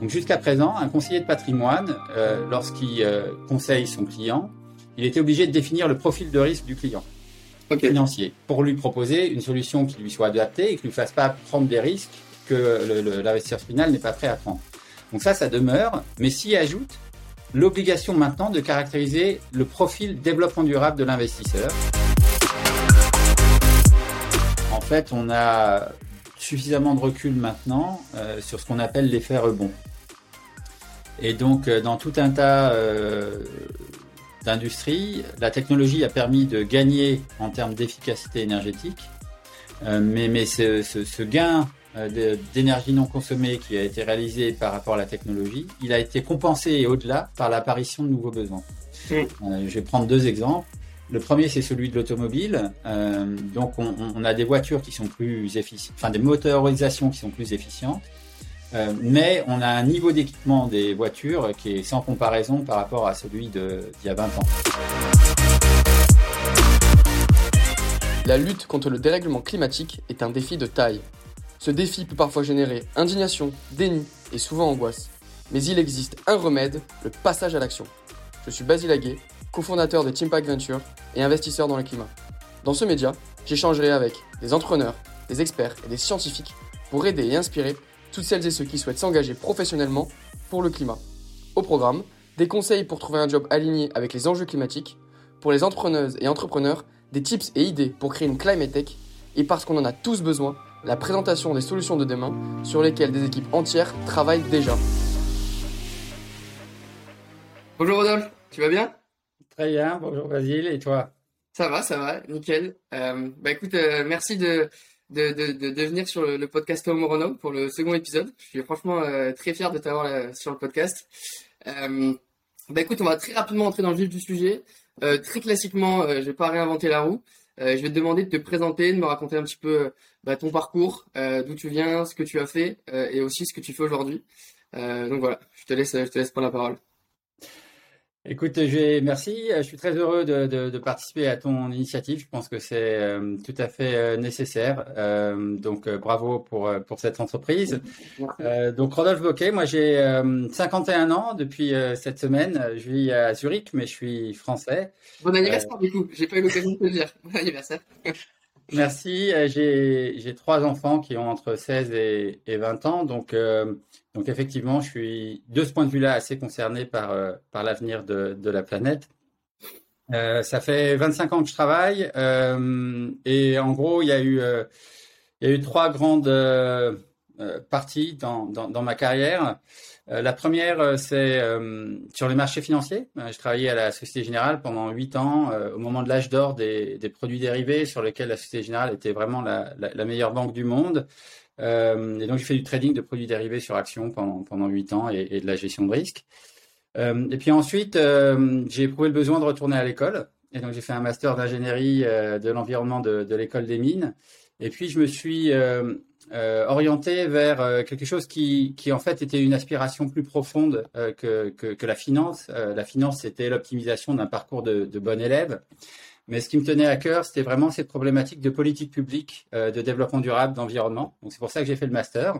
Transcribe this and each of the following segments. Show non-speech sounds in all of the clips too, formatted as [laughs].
Donc jusqu'à présent, un conseiller de patrimoine, euh, lorsqu'il euh, conseille son client, il était obligé de définir le profil de risque du client financier pour lui proposer une solution qui lui soit adaptée et qui ne lui fasse pas prendre des risques que l'investisseur final n'est pas prêt à prendre. Donc ça, ça demeure, mais s'y ajoute l'obligation maintenant de caractériser le profil développement durable de l'investisseur. En fait, on a suffisamment de recul maintenant euh, sur ce qu'on appelle l'effet rebond. Et donc, euh, dans tout un tas euh, d'industries, la technologie a permis de gagner en termes d'efficacité énergétique, mais, mais ce, ce gain euh, d'énergie non consommée qui a été réalisé par rapport à la technologie, il a été compensé et au-delà par l'apparition de nouveaux besoins. Mm. Euh, je vais prendre deux exemples. Le premier, c'est celui de l'automobile. Euh, donc, on, on, a des voitures qui sont plus efficientes, enfin des motorisations qui sont plus efficientes, euh, mais on a un niveau d'équipement des voitures qui est sans comparaison par rapport à celui d'il y a 20 ans. La lutte contre le dérèglement climatique est un défi de taille. Ce défi peut parfois générer indignation, déni et souvent angoisse. Mais il existe un remède, le passage à l'action. Je suis Basile Aguet, cofondateur de Teampack Venture et investisseur dans le climat. Dans ce média, j'échangerai avec des entrepreneurs, des experts et des scientifiques pour aider et inspirer toutes celles et ceux qui souhaitent s'engager professionnellement pour le climat. Au programme, des conseils pour trouver un job aligné avec les enjeux climatiques, pour les entrepreneuses et entrepreneurs, des tips et idées pour créer une climate tech, et parce qu'on en a tous besoin, la présentation des solutions de demain sur lesquelles des équipes entières travaillent déjà. Bonjour Rodolphe, tu vas bien? Très bien, bonjour Basile, et toi? Ça va, ça va, nickel. Euh, bah écoute, euh, merci de, de, de, venir sur le, podcast Homo pour le second épisode. Je suis franchement euh, très fier de t'avoir sur le podcast. bah écoute, on va très rapidement entrer dans le vif du sujet. très classiquement, je vais pas réinventer la roue. je vais te demander de te présenter, de me raconter un petit peu bah, ton parcours, euh, d'où tu viens, ce que tu as fait euh, et aussi ce que tu fais aujourd'hui. Euh, donc voilà, je te laisse, je te laisse prendre la parole. Écoute, je merci. Je suis très heureux de, de, de, participer à ton initiative. Je pense que c'est tout à fait nécessaire. donc, bravo pour, pour cette entreprise. donc, Rodolphe Boquet, moi j'ai 51 ans depuis cette semaine. Je vis à Zurich, mais je suis français. Bon anniversaire du coup. J'ai pas eu l'occasion de te le dire. Bon anniversaire. Merci. Euh, j'ai trois enfants qui ont entre 16 et, 20 ans. Donc, euh, donc, effectivement, je suis de ce point de vue-là assez concerné par, euh, l'avenir de, la planète. ça fait 25 ans que je travaille. et en gros, il y a eu, trois grandes parties dans ma carrière. Euh, la première, euh, c'est euh, sur les marchés financiers. je travaillais à la Société Générale pendant huit ans, au moment de l'âge d'or des, produits dérivés, sur lesquels la Société Générale était vraiment la, meilleure banque du monde. et donc, j'ai fait du trading de produits dérivés sur actions pendant huit ans et, de la gestion de risque. et puis ensuite, j'ai éprouvé le besoin de retourner à l'école. Et donc, j'ai fait un master d'ingénierie de l'environnement de, l'école des mines. Et puis, je me suis orienté vers euh, quelque chose qui, qui, en fait, était une aspiration plus profonde euh, que, que, que, la finance. la finance, c'était l'optimisation d'un parcours de, de, bon élève. Mais ce qui me tenait à cœur, c'était vraiment cette problématique de politique publique, de développement durable, d'environnement. Donc, c'est pour ça que j'ai fait le master.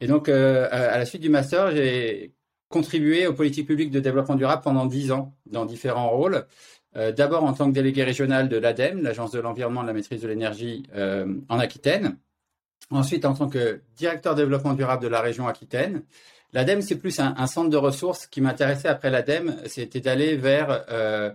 Et donc, à la suite du master, j'ai contribué aux politiques publiques de développement durable pendant dix ans, dans différents rôles. D'abord en tant que délégué régional de l'ADEME, l'Agence de l'environnement et de la maîtrise de l'énergie en Aquitaine. Ensuite, en tant que directeur développement durable de la région Aquitaine, l'ADEME, c'est plus un, centre de ressources qui m'intéressait après l'ADEME, c'était d'aller vers euh,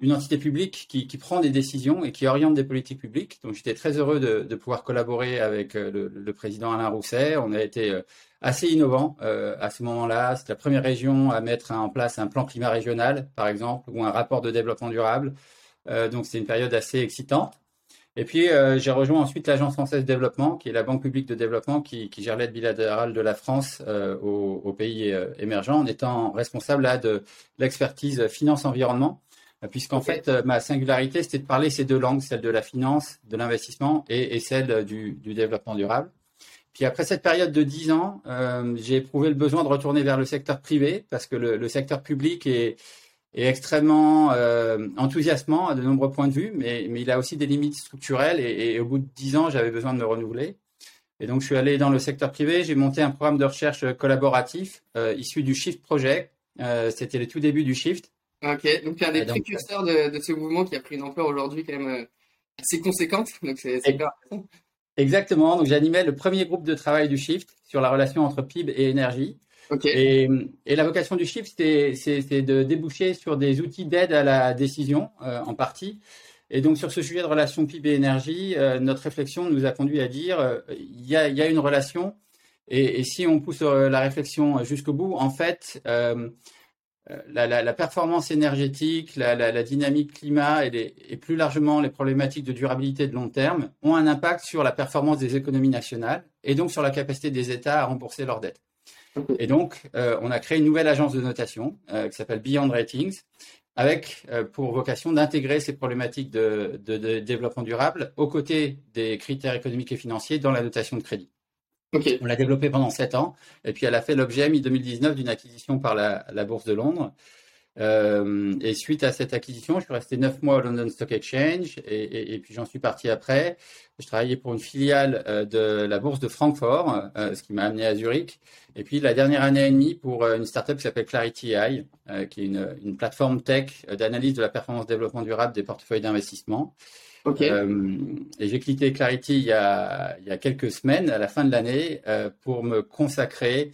une entité publique qui, prend des décisions et qui oriente des politiques publiques. Donc, j'étais très heureux de, pouvoir collaborer avec euh, le, président Alain Rousset. On a été euh, assez innovant à ce moment-là. C'est la première région à mettre en place un plan climat régional, par exemple, ou un rapport de développement durable. donc, c'est une période assez excitante. Et puis, euh, j'ai rejoint ensuite l'Agence française de développement, qui est la banque publique de développement qui, qui gère l'aide bilatérale de la France euh, aux, pays euh, émergents, en étant responsable là de l'expertise finance-environnement, puisqu'en fait, ma singularité, c'était de parler ces deux langues, celle de la finance, de l'investissement et, et, celle du, du, développement durable. Puis après cette période de dix ans, j'ai éprouvé le besoin de retourner vers le secteur privé, parce que le, le secteur public est est extrêmement euh, enthousiasmant à de nombreux points de vue, mais, mais il a aussi des limites structurelles et, au bout de dix ans, j'avais besoin de me renouveler. Et donc, je suis allé dans le secteur privé. J'ai monté un programme de recherche collaboratif issu du Shift Project. C'était le tout début du Shift. Ok, donc tu es un des précurseurs de, de, ce mouvement qui a pris une ampleur aujourd'hui quand même assez conséquente. [laughs] Donc c'est. Exactement. Donc j'animais le premier groupe de travail du Shift sur la relation entre PIB et énergie. Et, la vocation du Shift, c'est de déboucher sur des outils d'aide à la décision euh, en partie. Et donc sur ce sujet de relation PIB et énergie, euh, notre réflexion nous a conduit à dire euh, il y, a, une relation. Et, et, si on pousse la réflexion jusqu'au bout, en fait, la, performance énergétique, la, dynamique climat et, plus largement les problématiques de durabilité de long terme ont un impact sur la performance des économies nationales et donc sur la capacité des États à rembourser leurs dettes. Et donc, euh, on a créé une nouvelle agence de notation euh, qui s'appelle Beyond Ratings, avec pour vocation d'intégrer ces problématiques de, développement durable aux côtés des critères économiques et financiers dans la notation de crédit. On l'a développé pendant sept ans. Et puis, elle a fait l'objet, mi-2019, d'une acquisition par la, Bourse de Londres. Euh, et suite à cette acquisition, je suis resté neuf mois au London Stock Exchange et, puis j'en suis parti après. Je travaillais pour une filiale euh, de la bourse de Francfort, euh, ce qui m'a amené à Zurich. Et puis la dernière année et demie pour une startup qui s'appelle Clarity AI, qui est une, une plateforme tech d'analyse de la performance développement durable des portefeuilles d'investissement. Euh, et j'ai quitté Clarity il y, a, il y, a, quelques semaines, à la fin de l'année, pour me consacrer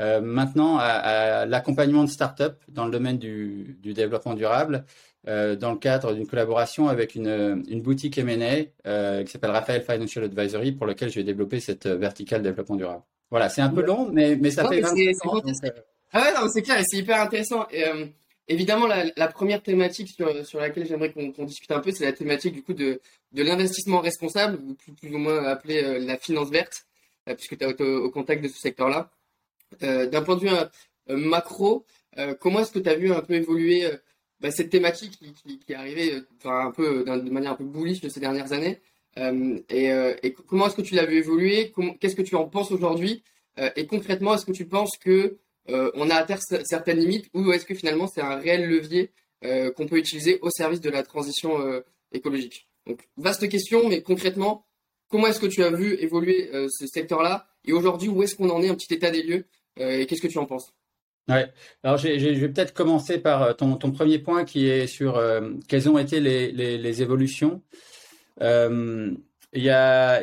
euh, maintenant à, l'accompagnement de start-up dans le domaine du, du développement durable, dans le cadre d'une collaboration avec une, une boutique M&A qui s'appelle Raphaël Financial Advisory, pour lequel je vais développer cette verticale développement durable. Voilà, c'est un peu long, mais, mais ça fait 20 ans. Ah ouais, c'est clair, c'est hyper intéressant. Et, Évidemment, la, première thématique sur, laquelle j'aimerais qu'on discute un peu, c'est la thématique du coup de, l'investissement responsable, ou plus, ou moins appelé euh, la finance verte, euh, puisque tu été au, contact de ce secteur-là. Euh, d'un point de vue macro, comment est-ce que tu as vu un peu évoluer bah, cette thématique qui, est arrivée un peu de manière un peu bullish ces dernières années et, comment est-ce que tu l'as vu évoluer? Qu'est-ce que tu en penses aujourd'hui? Et concrètement, est-ce que tu penses que euh, on a atteint certaines limites ou est-ce que finalement c'est un réel levier euh, qu'on peut utiliser au service de la transition euh, écologique? Donc, vaste question, mais concrètement, comment est-ce que tu as vu évoluer ce secteur-là? Et aujourd'hui, où est-ce qu'on en est, un petit état des lieux et qu'est-ce que tu en penses? Alors, je vais peut-être commencer par ton, premier point qui est sur quelles ont été les, évolutions. il, y a,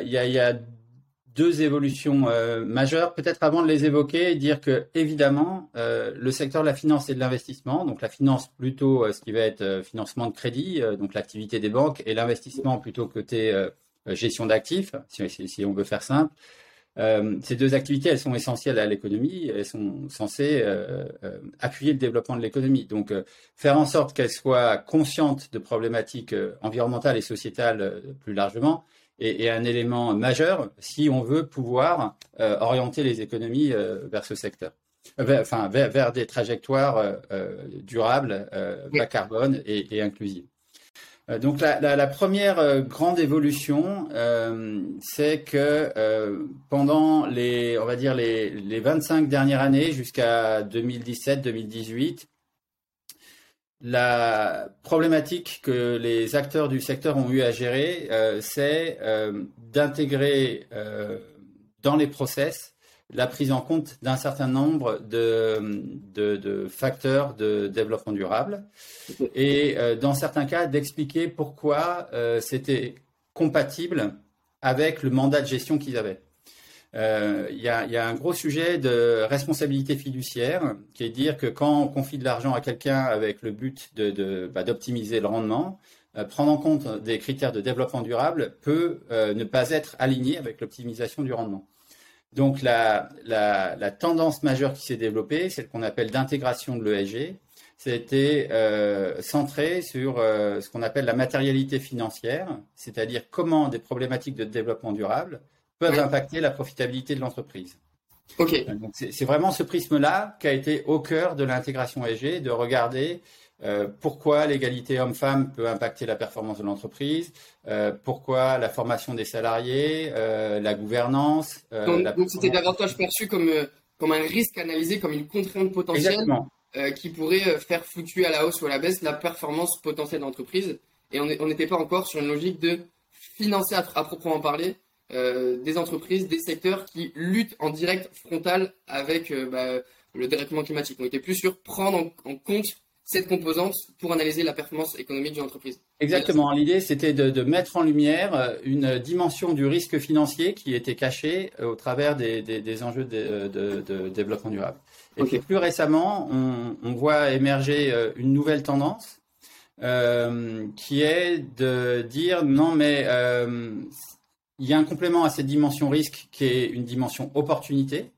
deux évolutions euh, majeures. Peut-être avant de les évoquer, dire que évidemment, euh, le secteur de la finance et de l'investissement, donc la finance plutôt euh, ce qui va être financement de crédit, donc l'activité des banques, et l'investissement plutôt côté gestion d'actifs, si, on veut faire simple. Ces deux activités, elles sont essentielles à l'économie, elles sont censées appuyer le développement de l'économie. Donc, faire en sorte qu'elles soient conscientes de problématiques environnementales et sociétales plus largement, est, un élément majeur si on veut pouvoir euh, orienter les économies euh, vers ce secteur. Euh, enfin, vers, des trajectoires durables, bas carbone et, inclusives. Donc la, première grande évolution, c'est que pendant les, on va dire les, les 25 dernières années jusqu'à 2017-2018, la problématique que les acteurs du secteur ont eu à gérer, euh, c'est euh, d'intégrer euh, dans les process la prise en compte d'un certain nombre de, facteurs de développlement durable et dans certains cas d'expliquer pourquoi c'était compatible avec le mandat de gestion qu'ils avaient. Euh, il y, a, un gros sujet de responsabilité fiduciaire, qui est de dire que quand on confie de l'argent à quelqu'un avec le but bah, d'optimiser le rendement, euh, prendre en compte des critères de développement durable peut euh, ne pas être aligné avec l'optimisation du rendement. Donc la, tendance majeure qui s'est développée, c'est ce qu'on appelle d'intégration de l'ESG. C'était centré sur ce qu'on appelle la matérialité financière, c'est-à-dire comment des problématiques de développement durable peuvent impacter la profitabilité de l'entreprise. Ok. Euh, c'est vraiment ce prisme-là qui a été au cœur de l'intégration ESG, de regarder euh, pourquoi l'égalité homme-femme peut impacter la performance de l'entreprise, euh, pourquoi la formation des salariés, la gouvernance. donc c'était davantage perçu comme, comme un risque analysé, comme une contrainte potentielle qui pourrait faire fluctuer à la hausse ou à la baisse la performance potentielle de l'entreprise. Et on n'était pas encore sur une logique de financer à proprement parler des entreprises, des secteurs qui luttent en direct frontal avec bah, le dérèglement climatique. On était plus sur prendre en compte cette composante pour analyser la performance économique d'une entreprise. Exactement. L'idée, c'était de, mettre en lumière euh, une dimension du risque financier qui était cachée euh, au travers des, enjeux de, de, développement durable. Et puis plus récemment, on, voit émerger euh, une nouvelle tendance qui est de dire non, mais il y a un complément à cette dimension risque qui est une dimension opportunité.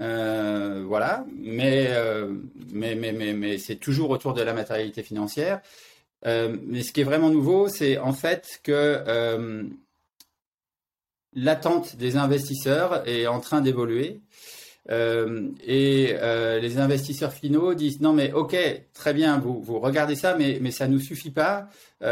Euh, voilà, euh, mais, mais, mais, mais, c'est toujours autour de la matérialité financière. Euh, mais ce qui est vraiment nouveau, c'est en fait que l'attente des investisseurs est en train d'évoluer. et les investisseurs finaux disent non mais ok très bien vous, vous regardez ça mais, mais ça nous suffit pas et,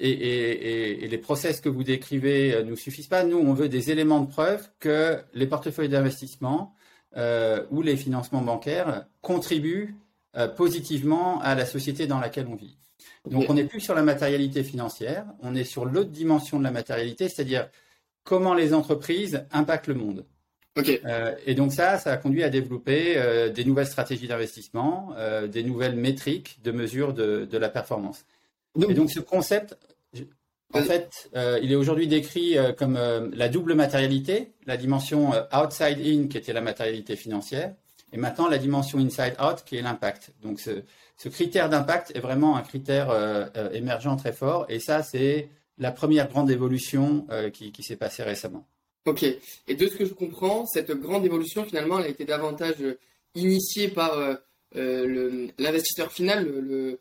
et, et, les process que vous décrivez nous suffisent pas nous on veut des éléments de preuve que les portefeuilles d'investissement euh, où les financements bancaires contribuent euh, positivement à la société dans laquelle on vit. Donc on n'est plus sur la matérialité financière, on est sur l'autre dimension de la matérialité, c'est-à-dire comment les entreprises impactent le monde. Euh, et donc ça, ça a conduit à développer des nouvelles stratégies d'investissement, des nouvelles métriques de mesure de, la performance. et donc ce concept en fait, euh, il est aujourd'hui décrit euh, comme euh, la double matérialité, la dimension outside in qui était la matérialité financière, et maintenant la dimension inside out qui est l'impact. Donc ce, critère d'impact est vraiment un critère émergent très fort, et ça c'est la première grande évolution qui, qui s'est passée récemment. Ok. Et de ce que je comprends, cette grande évolution finalement, elle a été davantage initiée par l'investisseur final, le le,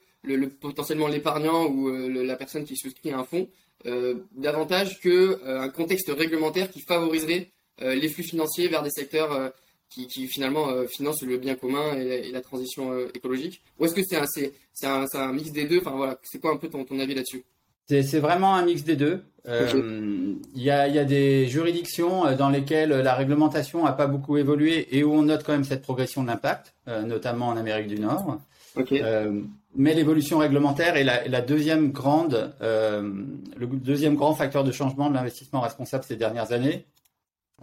potentiellement l'épargnant ou euh, la personne qui souscrit à un fonds, euh, davantage qu'un euh, contexte réglementaire qui favoriserait les flux financiers vers des secteurs qui, finalement financent le bien commun et la, transition écologique. Ou est-ce que c'est un, un, mix des deux? Enfin voilà, c'est quoi un peu ton, avis là-dessus? C'est vraiment un mix des deux. Il y, a, des juridictions dans lesquelles la réglementation n'a pas beaucoup évolué et où on note quand même cette progression de l'impact, notamment en Amérique du Nord. Mais l'évolution réglementaire est la, deuxième grande, euh, le deuxième grand facteur de changement de l'investissement responsable ces dernières années,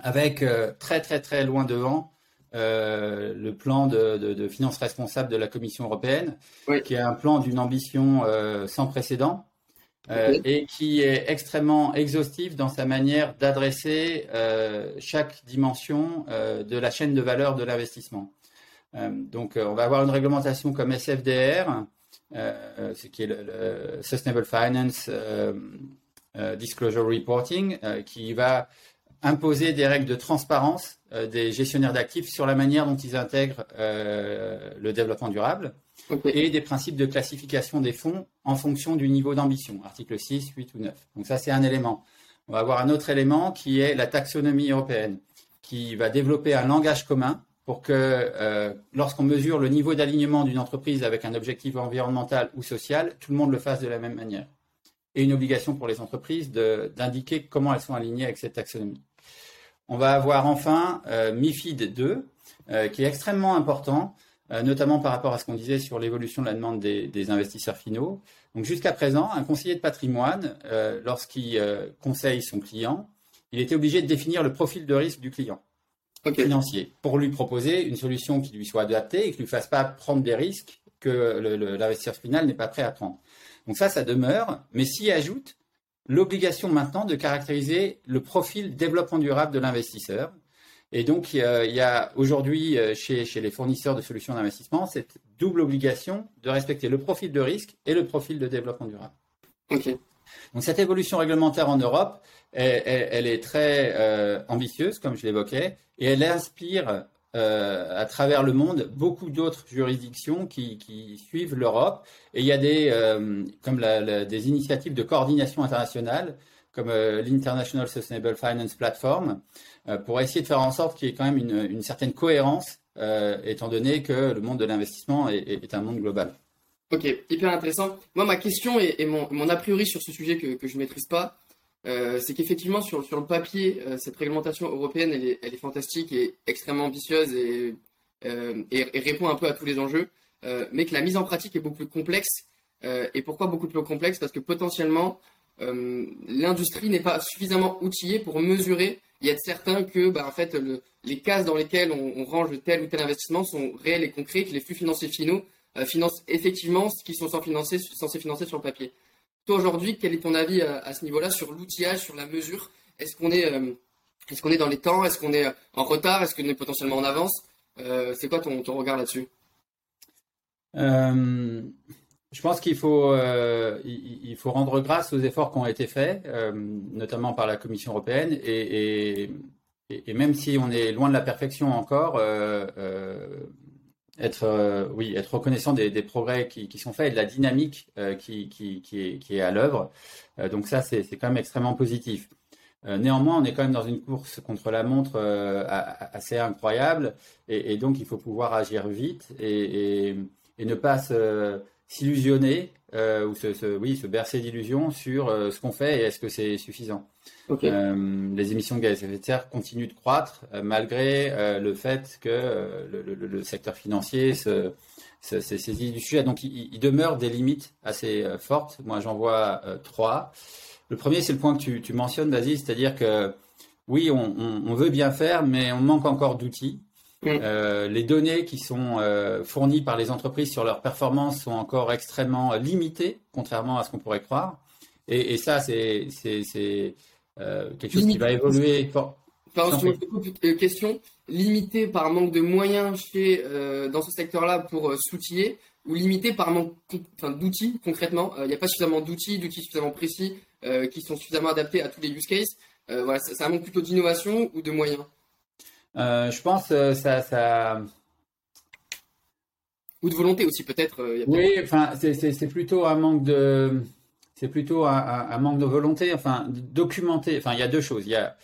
avec euh, très très très loin devant euh, le plan de, de, finances responsables de la Commission européenne, qui est un plan d'une ambition sans précédent et qui est extrêmement exhaustif dans sa manière d'adresser chaque dimension de la chaîne de valeur de l'investissement. donc, on va avoir une réglementation comme SFDR ce qui est le, Sustainable Finance euh, euh, Disclosure Reporting, qui va imposer des règles de transparence des gestionnaires d'actifs sur la manière dont ils intègrent le développement durable et des principes de classification des fonds en fonction du niveau d'ambition, article 6, 8 ou 9. Donc ça, c'est un élément. On va avoir un autre élément qui est la taxonomie européenne, qui va développer un langage commun pour que euh, lorsqu'on mesure le niveau d'alignement d'une entreprise avec un objectif environnemental ou social, tout le monde le fasse de la même manière. Et une obligation pour les entreprises d'indiquer comment elles sont alignées avec cette taxonomie. On va avoir enfin euh, MIFID 2, euh, qui est extrêmement important, notamment par rapport à ce qu'on disait sur l'évolution de la demande des, des investisseurs finaux. Donc jusqu'à présent, un conseiller de patrimoine, lorsqu'il conseille son client, il était obligé de définir le profil de risque du client financier pour lui proposer une solution qui lui soit adaptée et qui ne lui fasse pas prendre des risques que l'investisseur final n'est pas prêt à prendre. Donc ça, ça demeure, mais s'y ajoute l'obligation maintenant de caractériser le profil développement durable de l'investisseur. Et donc, il y a, aujourd'hui euh, chez, chez, les fournisseurs de solutions d'investissement cette double obligation de respecter le profil de risque et le profil de développement durable. Ok. Donc cette évolution réglementaire en Europe, elle, est très euh, ambitieuse, comme je l'évoquais, et elle inspire euh, à travers le monde beaucoup d'autres juridictions qui, suivent l'Europe. Et il y a des, euh, comme des initiatives de coordination internationale, comme l'International Sustainable Finance Platform, pour essayer de faire en sorte qu'il y ait quand même une, certaine cohérence, étant donné que le monde de l'investissement est, un monde global. Ok, hyper intéressant. Moi, ma question et, mon, a priori sur ce sujet que, je ne maîtrise pas, euh, c'est qu'effectivement, sur, le papier, euh, cette réglementation européenne, elle est, fantastique et extrêmement ambitieuse euh, et, répond un peu à tous les enjeux, mais que la mise en pratique est beaucoup plus complexe. et pourquoi beaucoup plus complexe? Parce que potentiellement, l'industrie n'est pas suffisamment outillée pour mesurer et être certain que bah, en les cases dans lesquelles on, range tel ou tel investissement sont réels et concrets, que les flux financiers finaux financent effectivement ce qu'ils sont censés financer sur le papier. Toi aujourd'hui, quel est ton avis à, ce niveau-là sur l'outillage, sur la mesure? Est-ce qu'on est, est, qu'on est dans les temps? Est-ce qu'on est en retard? Est-ce qu'on est potentiellement en avance? C'est quoi ton, ton regard là-dessus? Je pense qu'il faut, euh, faut rendre grâce aux efforts qui ont été faits, euh, notamment par la Commission européenne, et, même si on est loin de la perfection encore, euh, être, oui, être reconnaissant des, progrès qui, sont faits et de la dynamique qui, qui, est, à l'œuvre. donc ça, c'est quand même extrêmement positif. néanmoins, on est quand même dans une course contre la montre assez incroyable, et, donc il faut pouvoir agir vite et, ne pas se s'illusionner euh, ou se, oui, se bercer d'illusions sur euh, ce qu'on fait et est-ce que c'est suffisant. Euh, les émissions de gaz à effet de serre continuent de croître malgré le fait que le, secteur financier se, saisit du sujet. Donc il, demeure des limites assez fortes. Moi j'en vois trois. Le premier c'est le point que tu, tu mentionnes, Basile, c'est-à-dire que oui, on, veut bien faire, mais on manque encore d'outils. Mm. Euh, les données qui sont euh, fournies par les entreprises sur leurs performances sont encore extrêmement limitées, contrairement à ce qu'on pourrait croire. Et, ça, c'est euh, quelque chose qui va évoluer. Pardon, question. Limité par manque de moyens chez, dans ce secteur-là pour s'outiller ou limité par manque d'outils concrètement? Il n'y a pas suffisamment d'outils, d'outils suffisamment précis qui sont suffisamment adaptés à tous les use cases. voilà, ça, manque plutôt d'innovation ou de moyens? Euh, je pense euh, ça, ça. Ou de volonté aussi, peut-être. Euh, oui, enfin, c'est plutôt un manque de. C'est plutôt un, manque de volonté, enfin, documenter. Enfin, il y a deux choses. Il y a.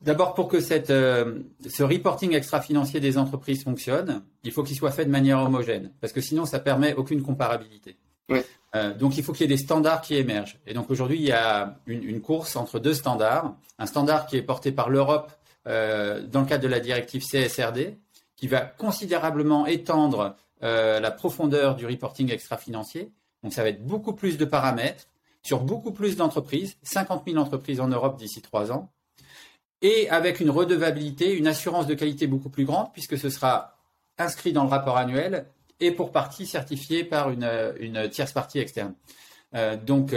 D'abord, pour que cette, ce reporting extra-financier des entreprises fonctionne, il faut qu'il soit fait de manière homogène, parce que sinon, ça permet aucune comparabilité. donc, il faut qu'il y ait des standards qui émergent. Et donc, aujourd'hui, il y a une, une, course entre deux standards. Un standard qui est porté par l'Europe euh, dans le cadre de la directive CSRD, qui va considérablement étendre euh, la profondeur du reporting extra-financier. Donc ça va être beaucoup plus de paramètres sur beaucoup plus d'entreprises, 50 000 entreprises en Europe d'ici trois ans, et avec une redevabilité, une assurance de qualité beaucoup plus grande, puisque ce sera inscrit dans le rapport annuel et pour partie certifié par une, tierce partie externe. Euh, donc,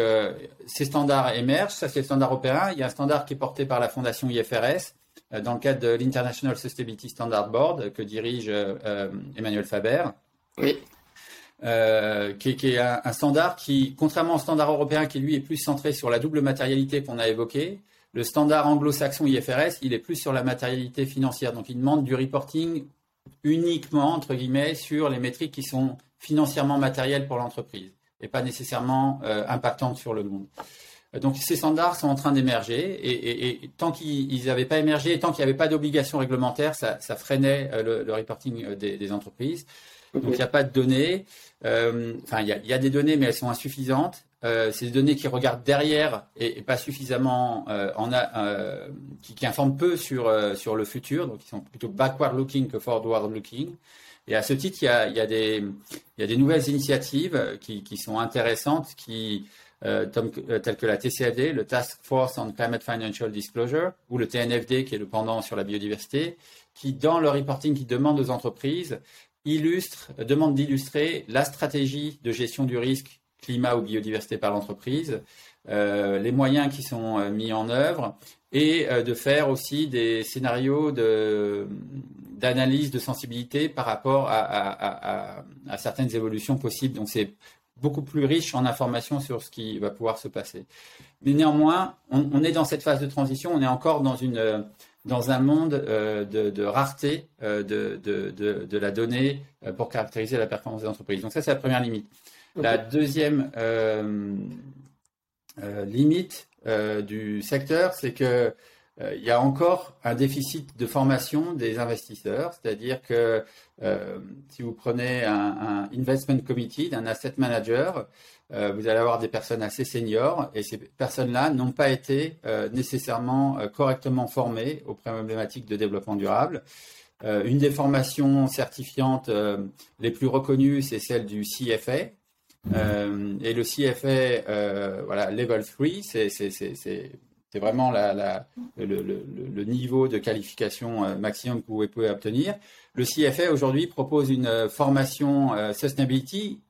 ces standards émergent. Ça, c'est le standard européen. Il y a un standard qui est porté par la fondation IFRS, dans le cadre de l'International Sustainability Standard Board que dirige euh, Emmanuel Faber. Oui. Euh, qui, est un, standard qui, contrairement au standard européen qui lui est plus centré sur la double matérialité qu'on a évoqué, le standard anglo-saxon IFRS, il est plus sur la matérialité financière. Donc il demande du reporting uniquement, entre guillemets, sur les métriques qui sont financièrement matérielles pour l'entreprise et pas nécessairement impactantes sur le monde. Donc ces standards sont en train d'émerger et, tant qu'ils n'avaient pas émergé, tant qu'il n'y avait pas d'obligation réglementaire, ça, freinait euh, le, reporting euh, des, entreprises. Donc il n'y a pas de données. Euh, enfin, il y, a, des données, mais elles sont insuffisantes. c'est des données qui regardent derrière et, pas suffisamment en qui, informent peu sur sur le futur, donc ils sont plutôt backward looking que forward looking. Et à ce titre, il y a, y a des il y a des nouvelles initiatives qui, qui sont intéressantes, qui euh, euh, tels que la TCFD, le Task Force on Climate Financial Disclosure, ou le TNFD, qui est le pendant sur la biodiversité, qui, dans le reporting qui demande aux entreprises, illustre, demande d'illustrer la stratégie de gestion du risque climat ou biodiversité par l'entreprise, euh, les moyens qui sont mis en œuvre et de faire aussi des scénarios d'analyse de, sensibilité par rapport à, à, certaines évolutions possibles. Donc c'est beaucoup plus riche en informations sur ce qui va pouvoir se passer. Mais néanmoins, on, est dans cette phase de transition, on est encore dans, une, dans un monde euh, de, rareté euh, de, de, de, la donnée euh, pour caractériser la performance des entreprises. Donc ça, c'est la première limite. La deuxième limite du secteur, c'est que il y a encore un déficit de formation des investisseurs, c'est-à-dire que euh, si vous prenez un, investment committee d'un asset manager, euh, vous allez avoir des personnes assez seniors et ces personnes-là n'ont pas été euh, nécessairement correctement formées aux problématiques de développement durable. une des formations certifiantes les plus reconnues, c'est celle du CFA, et le CFA, voilà, level 3, c'est vraiment la, la, le, le, le, niveau de qualification maximum que vous pouvez obtenir. Le CFA aujourd'hui propose une formation sustainability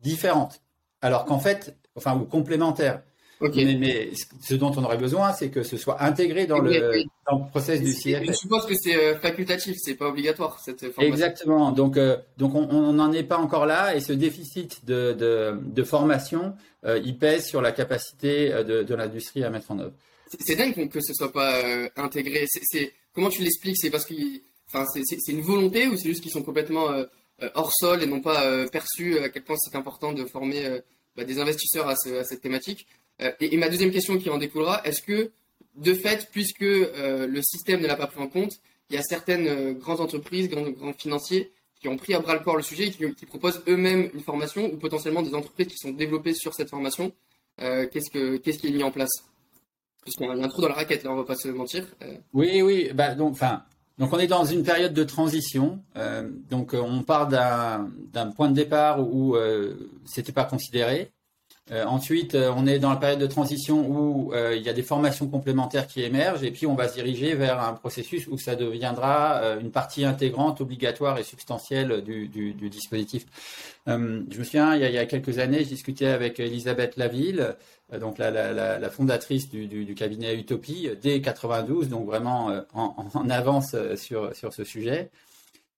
différente, alors qu'en fait, enfin, ou complémentaire. Mais, ce dont on aurait besoin, c'est que ce soit intégré dans, le, dans le process du CFA. Je suppose que c'est euh, facultatif, c'est pas obligatoire cette formation. Exactement. Donc, euh, donc on n'en est pas encore là, et ce déficit de, de, de formation, euh, il pèse sur la capacité de, de l'industrie à mettre en œuvre. C'est dingue que ce soit pas intégré. C'est comment tu l'expliques? C'est parce que, enfin, c'est une volonté ou c'est juste qu'ils sont complètement hors sol et n'ont pas perçu à quel point c'est important de former bah, des investisseurs à, ce, à cette thématique? Euh, et, ma deuxième question qui en découlera, est-ce que, de fait, puisque euh, le système ne l'a pas pris en compte, il y a certaines euh, grandes entreprises, grands, financiers qui ont pris à bras le corps le sujet et qui, proposent eux-mêmes une formation ou potentiellement des entreprises qui sont développées sur cette formation. qu'est-ce, que, qu'est-ce qui est mis en place? Puisqu'on a un trou dans la raquette, là, on va pas se mentir. Oui, oui. Bah, donc, enfin, donc on est dans une période de transition. donc on part d'un, point de départ où euh, c'était pas considéré. Euh, ensuite, euh, on est dans la période de transition où euh, il y a des formations complémentaires qui émergent et puis on va se diriger vers un processus où ça deviendra une partie intégrante, obligatoire et substantielle du, dispositif. je me souviens, il y, a, quelques années, je discutais avec Elisabeth Laville, donc la, fondatrice du, cabinet Utopie, dès 92, donc vraiment en, avance sur, sur ce sujet.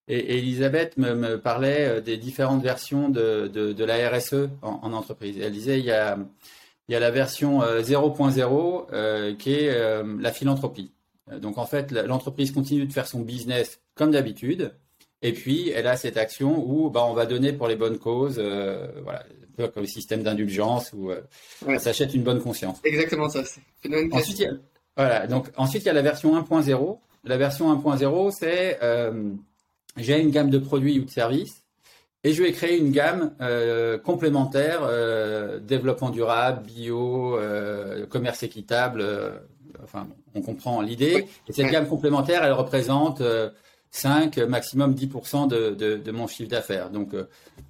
Et, Elisabeth me, parlait euh, des différentes versions de, de, la RSE en, entreprise. Elle disait il y a, il y a la version 0.0 euh, euh, qui est la philanthropie. Donc en fait, l'entreprise continue de faire son business comme d'habitude. Et puis, elle a cette action où bah, on va donner pour les bonnes causes, voilà, un peu comme le système d'indulgence où on s'achète une bonne conscience. Exactement ça. Ensuite, il y a, voilà, donc, ensuite, il y a la version 1.0. La version 1.0, c'est j'ai une gamme de produits ou de services et je vais créer une gamme euh, complémentaire, euh, développement durable, bio, euh, commerce équitable. enfin, on comprend l'idée. Et cette gamme complémentaire, elle représente 5, maximum 10% de, de, de, mon chiffre d'affaires. Donc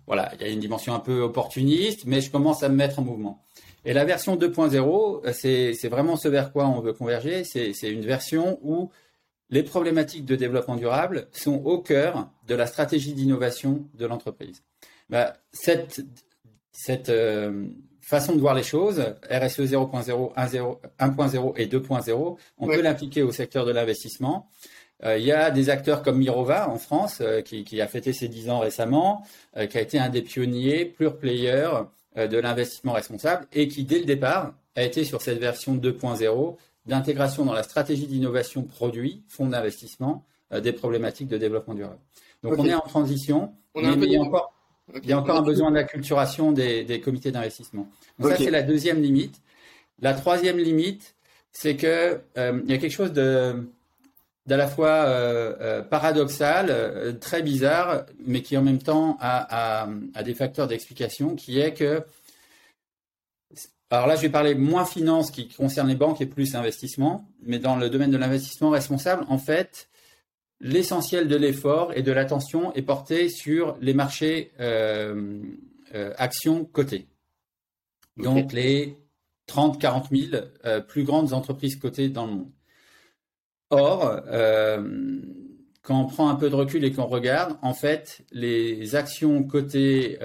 voilà, il y a une dimension un peu opportuniste, mais je commence à me mettre en mouvement. Et la version 2.0, c'est vraiment ce vers quoi on veut converger. C'est une version où les problématiques de développement durable sont au cœur de la stratégie d'innovation de l'entreprise. Bah, cette cette euh, façon de voir les choses, RSE 0.0, 1.0 et 2.0, on peut l'impliquer au secteur de l'investissement. Euh, il y a des acteurs comme Mirova en France, euh, qui, qui, a fêté ses 10 ans récemment, qui a été un des pionniers, pure player de l'investissement responsable et qui, dès le départ, a été sur cette version 2.0 d'intégration dans la stratégie d'innovation produit, fonds d'investissement, euh, des problématiques de développement durable. Donc on est en transition, on mais, il y a encore, il y a encore un besoin d'acculturation des, des comités d'investissement. Donc ça c'est la deuxième limite. La troisième limite, c'est que euh, il y a quelque chose de d'à la fois euh, paradoxal, très bizarre, mais qui en même temps a, a, a des facteurs d'explication, qui est que alors là, je vais parler moins finance qui concerne les banques et plus investissement, mais dans le domaine de l'investissement responsable, en fait, l'essentiel de l'effort et de l'attention est porté sur les marchés euh, euh, actions cotées. Donc les 30, 40 000 plus grandes entreprises cotées dans le monde. Or, euh, quand on prend un peu de recul et qu'on regarde, en fait, les actions cotées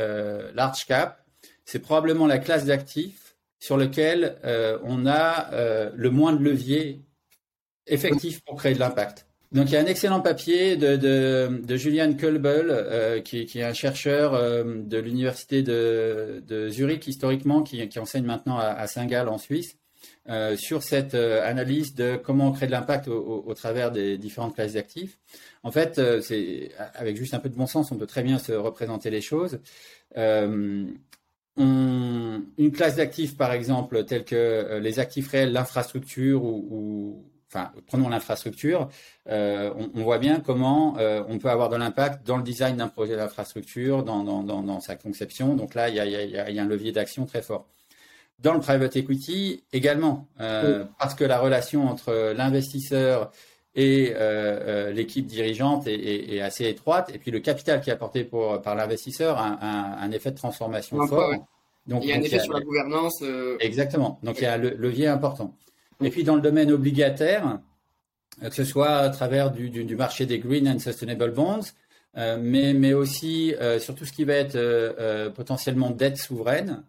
large cap, c'est probablement la classe d'actifs sur lequel euh, on a euh, le moins de levier effectif pour créer de l'impact. Donc il y a un excellent papier de, de, Julian Kolbel, euh, qui, est un chercheur de l'université de, Zurich historiquement, qui, enseigne maintenant à, Saint-Gall en Suisse, sur cette analyse de comment on crée de l'impact au, travers des différentes classes d'actifs. En fait, c'est avec juste un peu de bon sens, on peut très bien se représenter les choses une classe d'actifs, par exemple, tels que euh, les actifs réels, l'infrastructure ou, enfin, prenons l'infrastructure, euh, on, voit bien comment euh, on peut avoir de l'impact dans le design d'un projet d'infrastructure, dans, sa conception. Donc là, il y a, un levier d'action très fort. Dans le private equity également, parce que la relation entre l'investisseur et l'équipe dirigeante est, assez étroite, et puis le capital qui est apporté par l'investisseur a, un effet de transformation fort. Donc, il y a un effet sur la gouvernance. Exactement. Donc il y a un levier important. Et puis dans le domaine obligataire, que ce soit à travers du, du, marché des green and sustainable bonds, euh, mais, mais aussi euh, sur tout ce qui va être euh, potentiellement dette souveraine,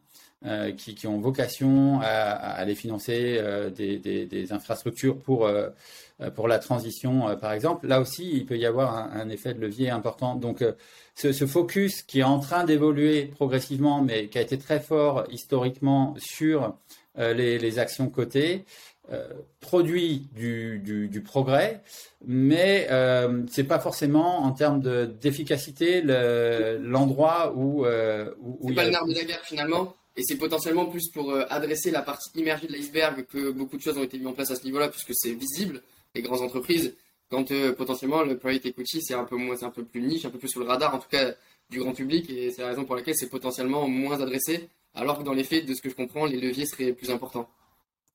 qui, qui, ont vocation à, à aller financer des, des, des, infrastructures pour, pour la transition, par exemple. Là aussi, il peut y avoir un, un effet de levier important. Donc, ce, ce, focus qui est en train d'évoluer progressivement, mais qui a été très fort historiquement sur les, les, actions cotées, euh, produit du, du, progrès, mais euh, c'est pas forcément en termes d'efficacité l'endroit où, euh, où, c'est pas le nerf de la guerre finalement? Et c'est potentiellement plus pour euh, adresser la partie immergée de l'iceberg que beaucoup de choses ont été mises en place à ce niveau-là, puisque c'est visible, les grandes entreprises, quand potentiellement le private equity c'est un peu moins, c'est un peu plus niche, un peu plus sur le radar, en tout cas du grand public, et c'est la raison pour laquelle c'est potentiellement moins adressé, alors que dans les faits, de ce que je comprends, les leviers seraient plus importants.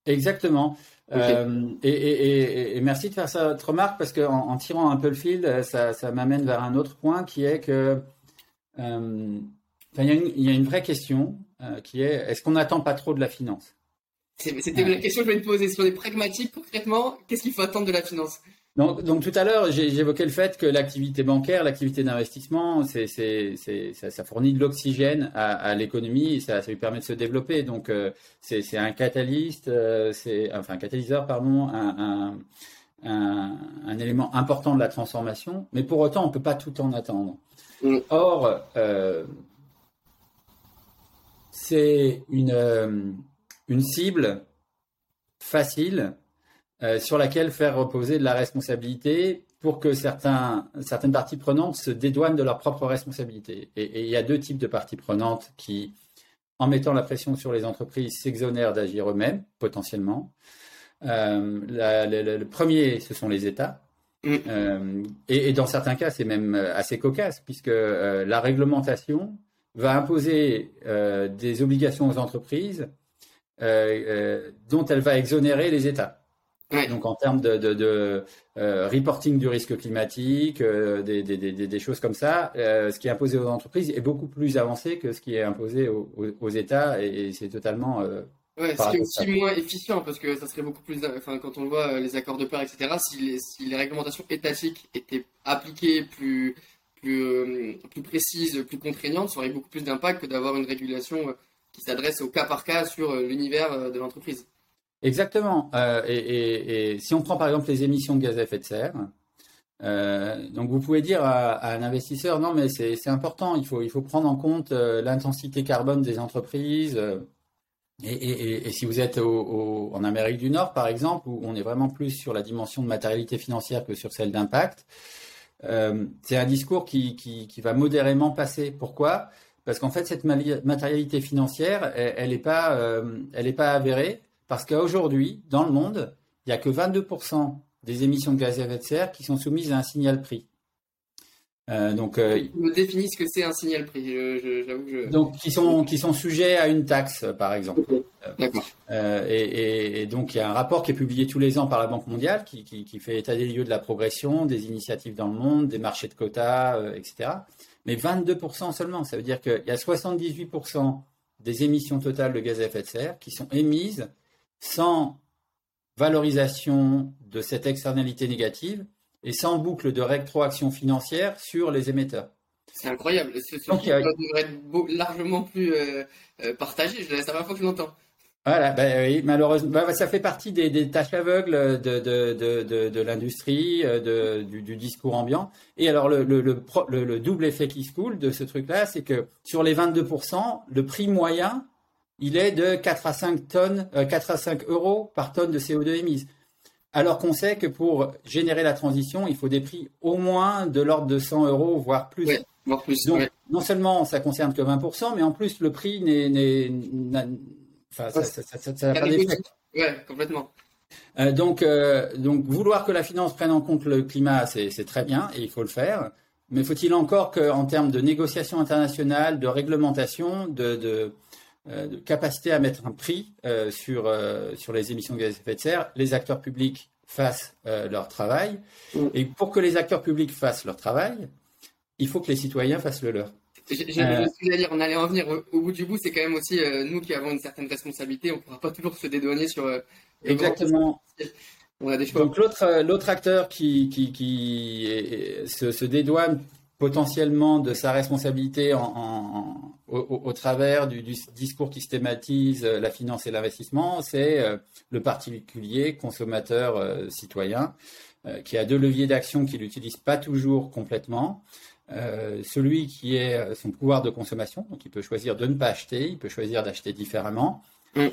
Exactement. Euh, et, merci de faire cette remarque parce qu'en en, tirant un peu le fil, euh, ça, m'amène vers un autre point qui est que euh, il y, a une vraie question qui est est-ce qu'on n'attend pas trop de la finance? C'était la question que je voulais te poser. Sur les pragmatiques, concrètement, qu'est-ce qu'il faut attendre de la finance? Donc, donc, tout à l'heure, j'évoquais le fait que l'activité bancaire, l'activité d'investissement, ça, ça, fournit de l'oxygène à, à l'économie et ça, ça, lui permet de se développer. Donc euh, c'est, un catalyste, euh, c'est enfin un catalyseur, pardon, un, un, un, élément important de la transformation. Mais pour autant, on peut pas tout en attendre. Mm. Or, euh, c'est une, euh, une cible facile euh, sur laquelle faire reposer de la responsabilité pour que certains, certaines parties prenantes se dédouanent de leurs propres responsabilités. Et, il y a deux types de parties prenantes qui, en mettant la pression sur les entreprises, s'exonèrent d'agir eux-mêmes, potentiellement. Euh, le, premier, ce sont les États. Mm. Et, dans certains cas, c'est même assez cocasse, puisque la réglementation va imposer des obligations aux entreprises dont elle va exonérer les États. Donc en termes de, de, de euh, reporting du risque climatique, euh, des, des, des, des, choses comme ça, euh, ce qui est imposé aux entreprises est beaucoup plus avancé que ce qui est imposé aux, aux, États et, c'est totalement. ouais, ce qui est aussi moins efficient parce que ça serait beaucoup plus. Enfin, quand on voit les accords de paix, etc., si les, si les réglementations étatiques étaient appliquées plus, plus, plus précises, plus contraignantes, ça aurait beaucoup plus d'impact que d'avoir une régulation qui s'adresse au cas par cas sur l'univers de l'entreprise. Exactement. Euh, et, si on prend par exemple les émissions de gaz à effet de serre, euh, donc vous pouvez dire à, un investisseur non mais c'est important, il faut, il faut prendre en compte euh, l'intensité carbone des entreprises. Et, si vous êtes en Amérique du Nord par exemple, où on est vraiment plus sur la dimension de matérialité financière que sur celle d'impact, c'est un discours qui, qui, va modérément passer. Pourquoi? Parce qu'en fait cette matérialité financière, elle n'est pas, est pas avérée parce qu'aujourd'hui, dans le monde, il n'y a que 22% des émissions de gaz à effet de serre qui sont soumises à un signal prix. Euh, donc, euh, me définis ce que c'est un signal prix. Je, Donc, qui sont qui sont sujets à une taxe, par exemple. D'accord. Euh, et, et, donc, il y a un rapport qui est publié tous les ans par la Banque mondiale, qui, qui, qui, fait état des lieux de la progression, des initiatives dans le monde, des marchés de quotas, euh, etc. Mais 22% seulement, ça veut dire qu'il y a 78% des émissions totales de gaz à effet de serre qui sont émises sans valorisation de cette externalité négative et sans boucle de rétroaction financière sur les émetteurs. C'est incroyable. Ce devrait être largement plus euh, euh, partagé. C'est la première fois que je l'entends. Voilà, ben oui, malheureusement, ben, ça fait partie des, tâches aveugles de, de, l'industrie, euh, du, discours ambiant. Et alors, le, le double effet qui se coule de ce truc-là, c'est que sur les 22%, le prix moyen il est de 4 à 5 tonnes, 4 euh, à 5 euros par tonne de CO2 émise. Alors qu'on sait que pour générer la transition, il faut des prix au moins de l'ordre de 100 euros, voire plus. plus Donc, non seulement ça concerne que 20%, mais en plus le prix n'est, enfin, ça n'a pas d'effet. Oui, complètement. Euh, donc, euh, donc, vouloir que la finance prenne en compte le climat, c'est, très bien et il faut le faire. Mais faut-il encore qu'en termes de négociation internationale, de réglementation, de euh, de capacité à mettre un prix euh, sur, euh, sur les émissions de gaz à effet de serre, les acteurs publics fassent leur travail. Mm. Et pour que les acteurs publics fassent leur travail, il faut que les citoyens fassent le leur. je, euh, suis dire, on allait en venir. Au, bout du bout, c'est quand même aussi nous qui avons une certaine responsabilité. On ne pourra pas toujours se dédouaner sur. Exactement. On a des choix. Donc l'autre l'autre acteur qui qui, qui se, se dédouane potentiellement de sa responsabilité en, au, travers du, discours qui stématise euh, la finance et l'investissement, c'est euh, le particulier consommateur euh, citoyen qui a deux leviers d'action qu'il n'utilise pas toujours complètement. celui qui est son pouvoir de consommation, donc il peut choisir de ne pas acheter, il peut choisir d'acheter différemment. Mm.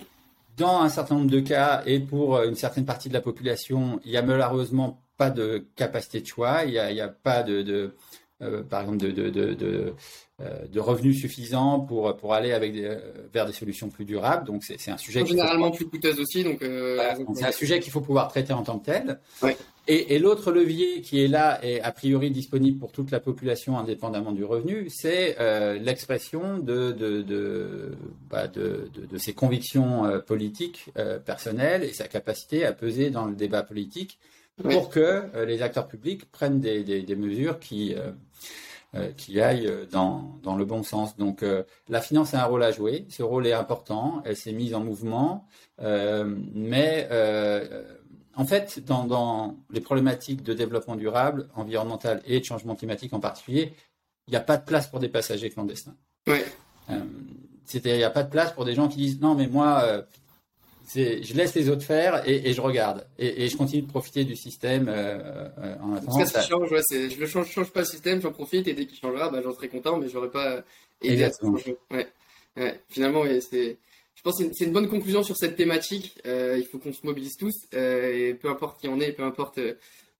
Dans un certain nombre de cas, et pour une certaine partie de la population, il n'y a malheureusement pas de capacité de choix, il n'y a, a, pas de euh, par exemple, de, de, de, euh, de, revenus suffisants pour, pour aller avec euh, vers des solutions plus durables. Donc, c'est un sujet. Généralement plus coûteuse aussi. Donc, c'est un sujet qu'il faut pouvoir traiter en tant que tel. Et, et l'autre levier qui est là et a priori disponible pour toute la population indépendamment du revenu, c'est l'expression de, de, de, bah, de, de, ses convictions politiques personnelles et sa capacité à peser dans le débat politique pour que les acteurs publics prennent des, des, des mesures qui, euh, qui aille dans, dans, le bon sens. Donc euh, la finance a un rôle à jouer, ce rôle est important, elle s'est mise en mouvement, euh, mais en fait, dans, dans, les problématiques de développement durable, environnemental et de changement climatique en particulier, il n'y a pas de place pour des passagers clandestins. Ouais. C'est-à-dire, il n'y a pas de place pour des gens qui disent non, mais moi, je laisse les autres faire et, je regarde et, je continue de profiter du système euh, euh, en attendant. Ça, change, ouais, je ne change, change, pas le système, j'en profite et dès qu'il changera, bah, j'en serai content, mais j'aurais pas aidé Exactement. Ouais. ouais. Finalement, c'est. Je pense que c'est une bonne conclusion sur cette thématique. Euh, il faut qu'on se mobilise tous, et peu importe qui on est, peu importe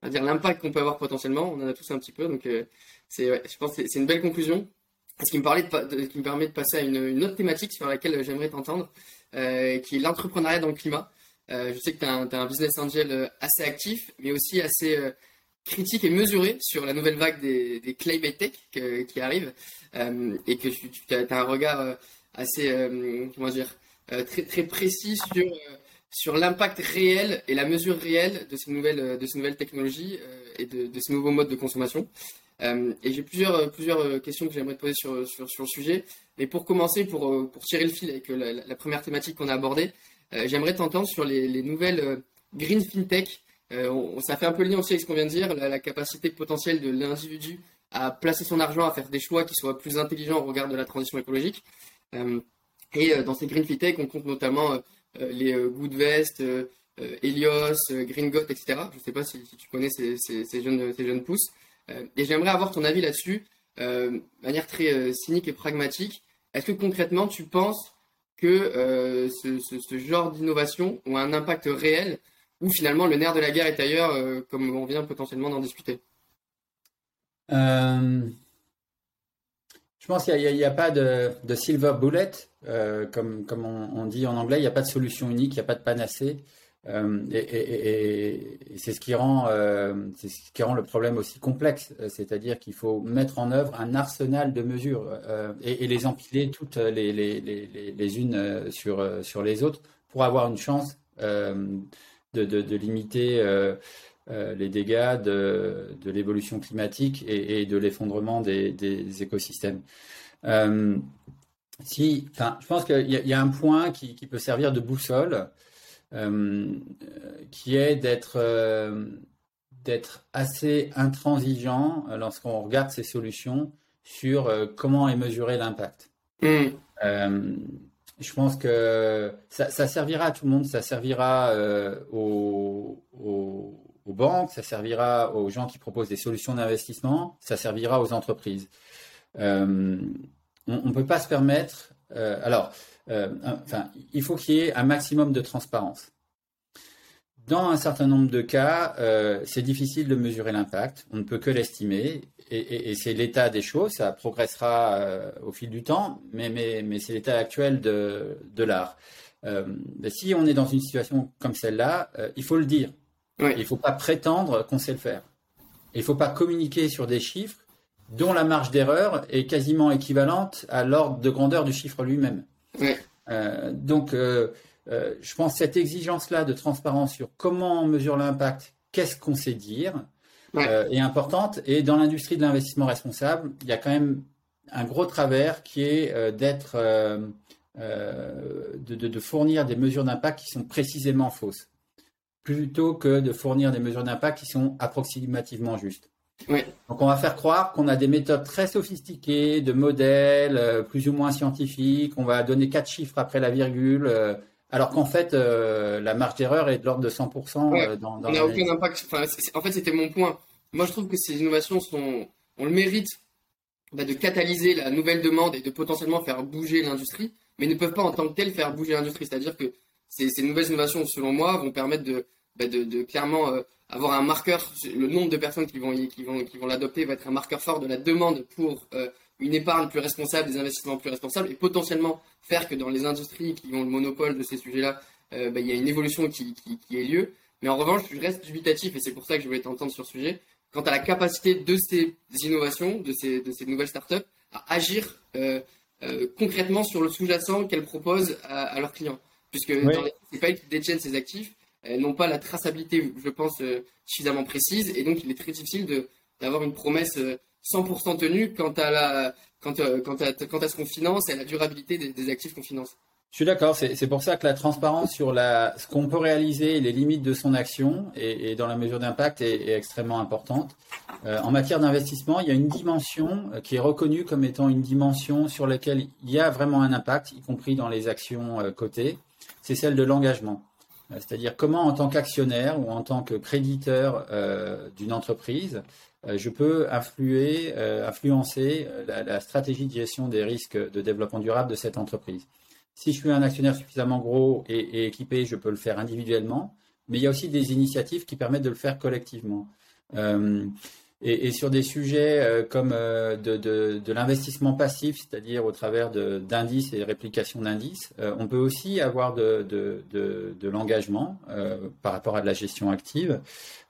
dire l'impact qu'on peut avoir potentiellement, on en a tous un petit peu. Donc, c'est, je pense que c'est une belle conclusion. Ce qui me, parlait de, qui me permet de passer à une, une autre thématique sur laquelle j'aimerais t'entendre. Euh, qui est l'entrepreneuriat dans le climat. Euh, je sais que tu es, un business angel euh, assez actif, mais aussi assez critique et mesuré sur la nouvelle vague des, des climate tech qui arrive et que tu, as, un regard assez, comment dire, très, très précis sur, sur l'impact réel et la mesure réelle de ces nouvelles, de ces nouvelles technologies et de, de, ces nouveaux modes de consommation. et j'ai plusieurs, plusieurs questions que j'aimerais te poser sur, sur, sur, le sujet. Mais pour commencer, pour, euh, pour tirer le fil avec euh, la, première thématique qu'on a abordée, euh, j'aimerais t'entendre sur les, les, nouvelles green fintech. On, ça fait un peu le lien aussi avec ce qu'on vient de dire, la, capacité potentielle de l'individu à placer son argent, à faire des choix qui soient plus intelligents au regard de la transition écologique. et dans ces green fintech, on compte notamment les Goodvest, Helios, Green Got, etc. Je ne sais pas si, tu connais ces, jeunes, ces jeunes pousses. et j'aimerais avoir ton avis là-dessus, de manière très cynique et pragmatique. Est-ce que concrètement, tu penses que euh, ce, genre d'innovation ont un impact réel ou finalement le nerf de la guerre est ailleurs, euh, comme on vient potentiellement d'en discuter? Euh, Je pense qu'il n'y a, pas de, silver bullet, comme, comme on, dit en anglais, il n'y a pas de solution unique, il n'y a pas de panacée. Euh, et, c'est ce qui rend euh, le problème aussi complexe, euh, c'est-à-dire qu'il faut mettre en œuvre un arsenal de mesures et, les empiler toutes les, les, unes sur les autres pour avoir une chance de, limiter les dégâts de, l'évolution climatique et, de l'effondrement des, écosystèmes. si, je pense qu'il y, a un point qui peut servir de boussole. Euh, qui est d'être euh, d'être assez intransigeant euh, lorsqu'on regarde ces solutions sur comment est mesuré l'impact. Mm. je pense que ça, servira à tout le monde, ça servira aux, banques, ça servira aux gens qui proposent des solutions d'investissement, ça servira aux entreprises. on ne peut pas se permettre. alors, euh, enfin, il faut qu'il y ait un maximum de transparence. Dans un certain nombre de cas, euh, c'est difficile de mesurer l'impact. On ne peut que l'estimer. Et, c'est l'état des choses. Ça progressera euh, au fil du temps, mais, mais, c'est l'état actuel de, de l'art. si on est dans une situation comme celle-là, il faut le dire. Il ne faut pas prétendre qu'on sait le faire. Il ne faut pas communiquer sur des chiffres dont la marge d'erreur est quasiment équivalente à l'ordre de grandeur du chiffre lui-même. Euh, donc, euh, euh, je pense que cette exigence-là de transparence sur comment on mesure l'impact, qu'est-ce qu'on sait dire, est importante. Et dans l'industrie de l'investissement responsable, il y a quand même un gros travers qui est d'être, de, de, fournir des mesures d'impact qui sont précisément fausses, plutôt que de fournir des mesures d'impact qui sont approximativement justes. Donc on va faire croire qu'on a des méthodes très sophistiquées, de modèles euh, plus ou moins scientifiques. On va donner quatre chiffres après la virgule, euh, alors qu'en fait euh, la marge d'erreur est de l'ordre de 100% dans, dans On n'a aucun impact. en fait, c'était mon point. Moi, je trouve que ces innovations sont, ont le mérite bah, de catalyser la nouvelle demande et de potentiellement faire bouger l'industrie, mais ne peuvent pas en tant que telles faire bouger l'industrie. C'est-à-dire que ces, nouvelles innovations, selon moi, vont permettre de, bah, de, clairement avoir un marqueur, le nombre de personnes qui vont, qui vont, qui vont l'adopter va être un marqueur fort de la demande pour euh, une épargne plus responsable, des investissements plus responsables, et potentiellement faire que dans les industries qui ont le monopole de ces sujets-là, euh, bah, il y a une évolution qui, qui, qui, ait lieu. Mais en revanche, je reste dubitatif, et c'est pour ça que je voulais t'entendre sur ce sujet, quant à la capacité de ces innovations, de ces, de ces nouvelles startups, à agir euh, concrètement sur le sous-jacent qu'elles proposent à, à, leurs clients. Puisque oui. les, c'est pas elles qui détiennent ces actifs, n'ont pas la traçabilité, je pense, euh, suffisamment précise. Et donc, il est très difficile d'avoir une promesse 100% euh, tenue quant à, la, quant, euh, ce qu'on finance et à la durabilité des, actifs qu'on finance. Je suis d'accord, c'est pour ça que la transparence sur ce qu'on peut réaliser et les limites de son action et, dans la mesure d'impact est, extrêmement importante. en matière d'investissement, il y a une dimension qui est reconnue comme étant une dimension sur laquelle il y a vraiment un impact, y compris dans les actions cotées, c'est celle de l'engagement. Euh, c'est-à-dire comment en tant qu'actionnaire ou en tant que créditeur euh, d'une entreprise, euh, je peux influer, influencer la, stratégie de gestion des risques de développement durable de cette entreprise. Si je suis un actionnaire suffisamment gros et, équipé, je peux le faire individuellement, mais il y a aussi des initiatives qui permettent de le faire collectivement. Et, sur des sujets euh, comme euh, de, l'investissement passif, c'est-à-dire au travers d'indices et réplication d'indices, euh, on peut aussi avoir de, l'engagement par rapport à de la gestion active.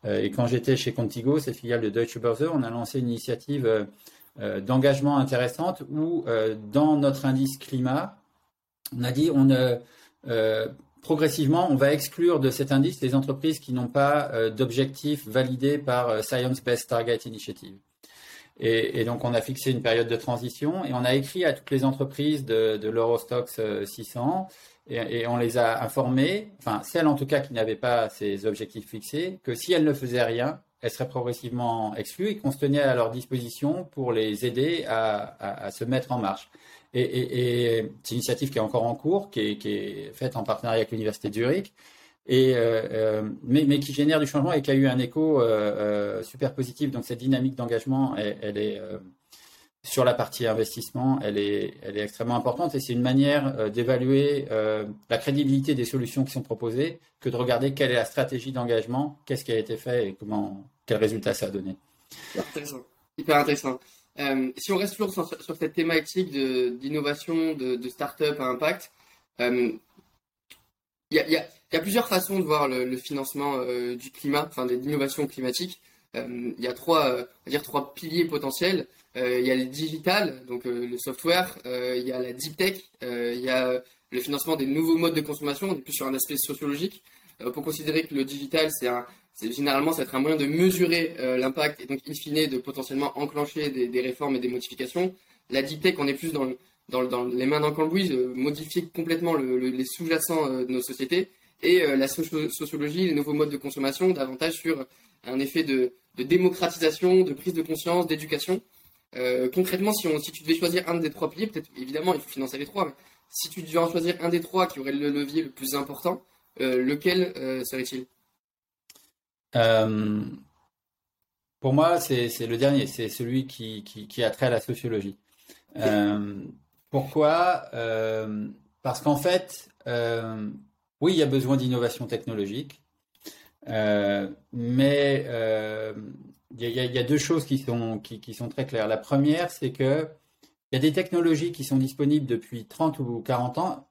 et quand j'étais chez Contigo, cette filiale de Deutsche Börse, on a lancé une initiative d'engagement intéressante où dans notre indice climat, on a dit on progressivement, on va exclure de cet indice les entreprises qui n'ont pas euh, d'objectifs validés par euh, Science Based Target Initiative. Et, donc, on a fixé une période de transition et on a écrit à toutes les entreprises de, l'Eurostox 600 euh, et, on les a informées, enfin celles en tout cas qui n'avaient pas ces objectifs fixés, que si elles ne faisaient rien, elles seraient progressivement exclues et qu'on se tenait à leur disposition pour les aider à se mettre en marche. Et, c'est une initiative qui est encore en cours, qui est, faite en partenariat avec l'Université de Zurich, euh, euh, mais, qui génère du changement et qui a eu un écho euh, super positif. Donc cette dynamique d'engagement, elle, est sur la partie investissement, elle est, elle est extrêmement importante et c'est une manière d'évaluer la crédibilité des solutions qui sont proposées que de regarder quelle est la stratégie d'engagement, qu'est-ce qui a été fait et comment, quel résultat ça a donné. Intéressant. Hyper intéressant. Euh, si on reste toujours sur, cette thématique d'innovation, de, de start-up à impact, euh, il y, a, plusieurs façons de voir le, financement euh, du climat, enfin des innovations climatiques. Il y a trois, dire trois piliers potentiels. Il y a le digital, donc le software. Il y a la deep tech. Il y a le financement des nouveaux modes de consommation. On est plus sur un aspect sociologique. pour considérer que le digital, c'est un, généralement ça va être un moyen de mesurer euh, l'impact et donc in fine de potentiellement enclencher des, réformes et des modifications. La deep tech, on est plus dans, dans, les mains d'un cambouis, euh, modifier complètement les sous-jacents euh, de nos sociétés et la sociologie, les nouveaux modes de consommation, davantage sur un effet de, démocratisation, de prise de conscience, d'éducation. concrètement, si, si tu devais choisir un des trois piliers, peut-être évidemment il faut financer les trois, mais si tu devais en choisir un des trois qui aurait le levier le plus important, lequel serait-il? Euh, pour moi, c'est le dernier, c'est celui qui, qui, a trait à la sociologie. Euh, pourquoi? Euh, Parce qu'en fait, oui, il y a besoin d'innovation technologique, mais il y, a deux choses qui sont, qui, sont très claires. La première, c'est que il y a des technologies qui sont disponibles depuis 30 ou 40 ans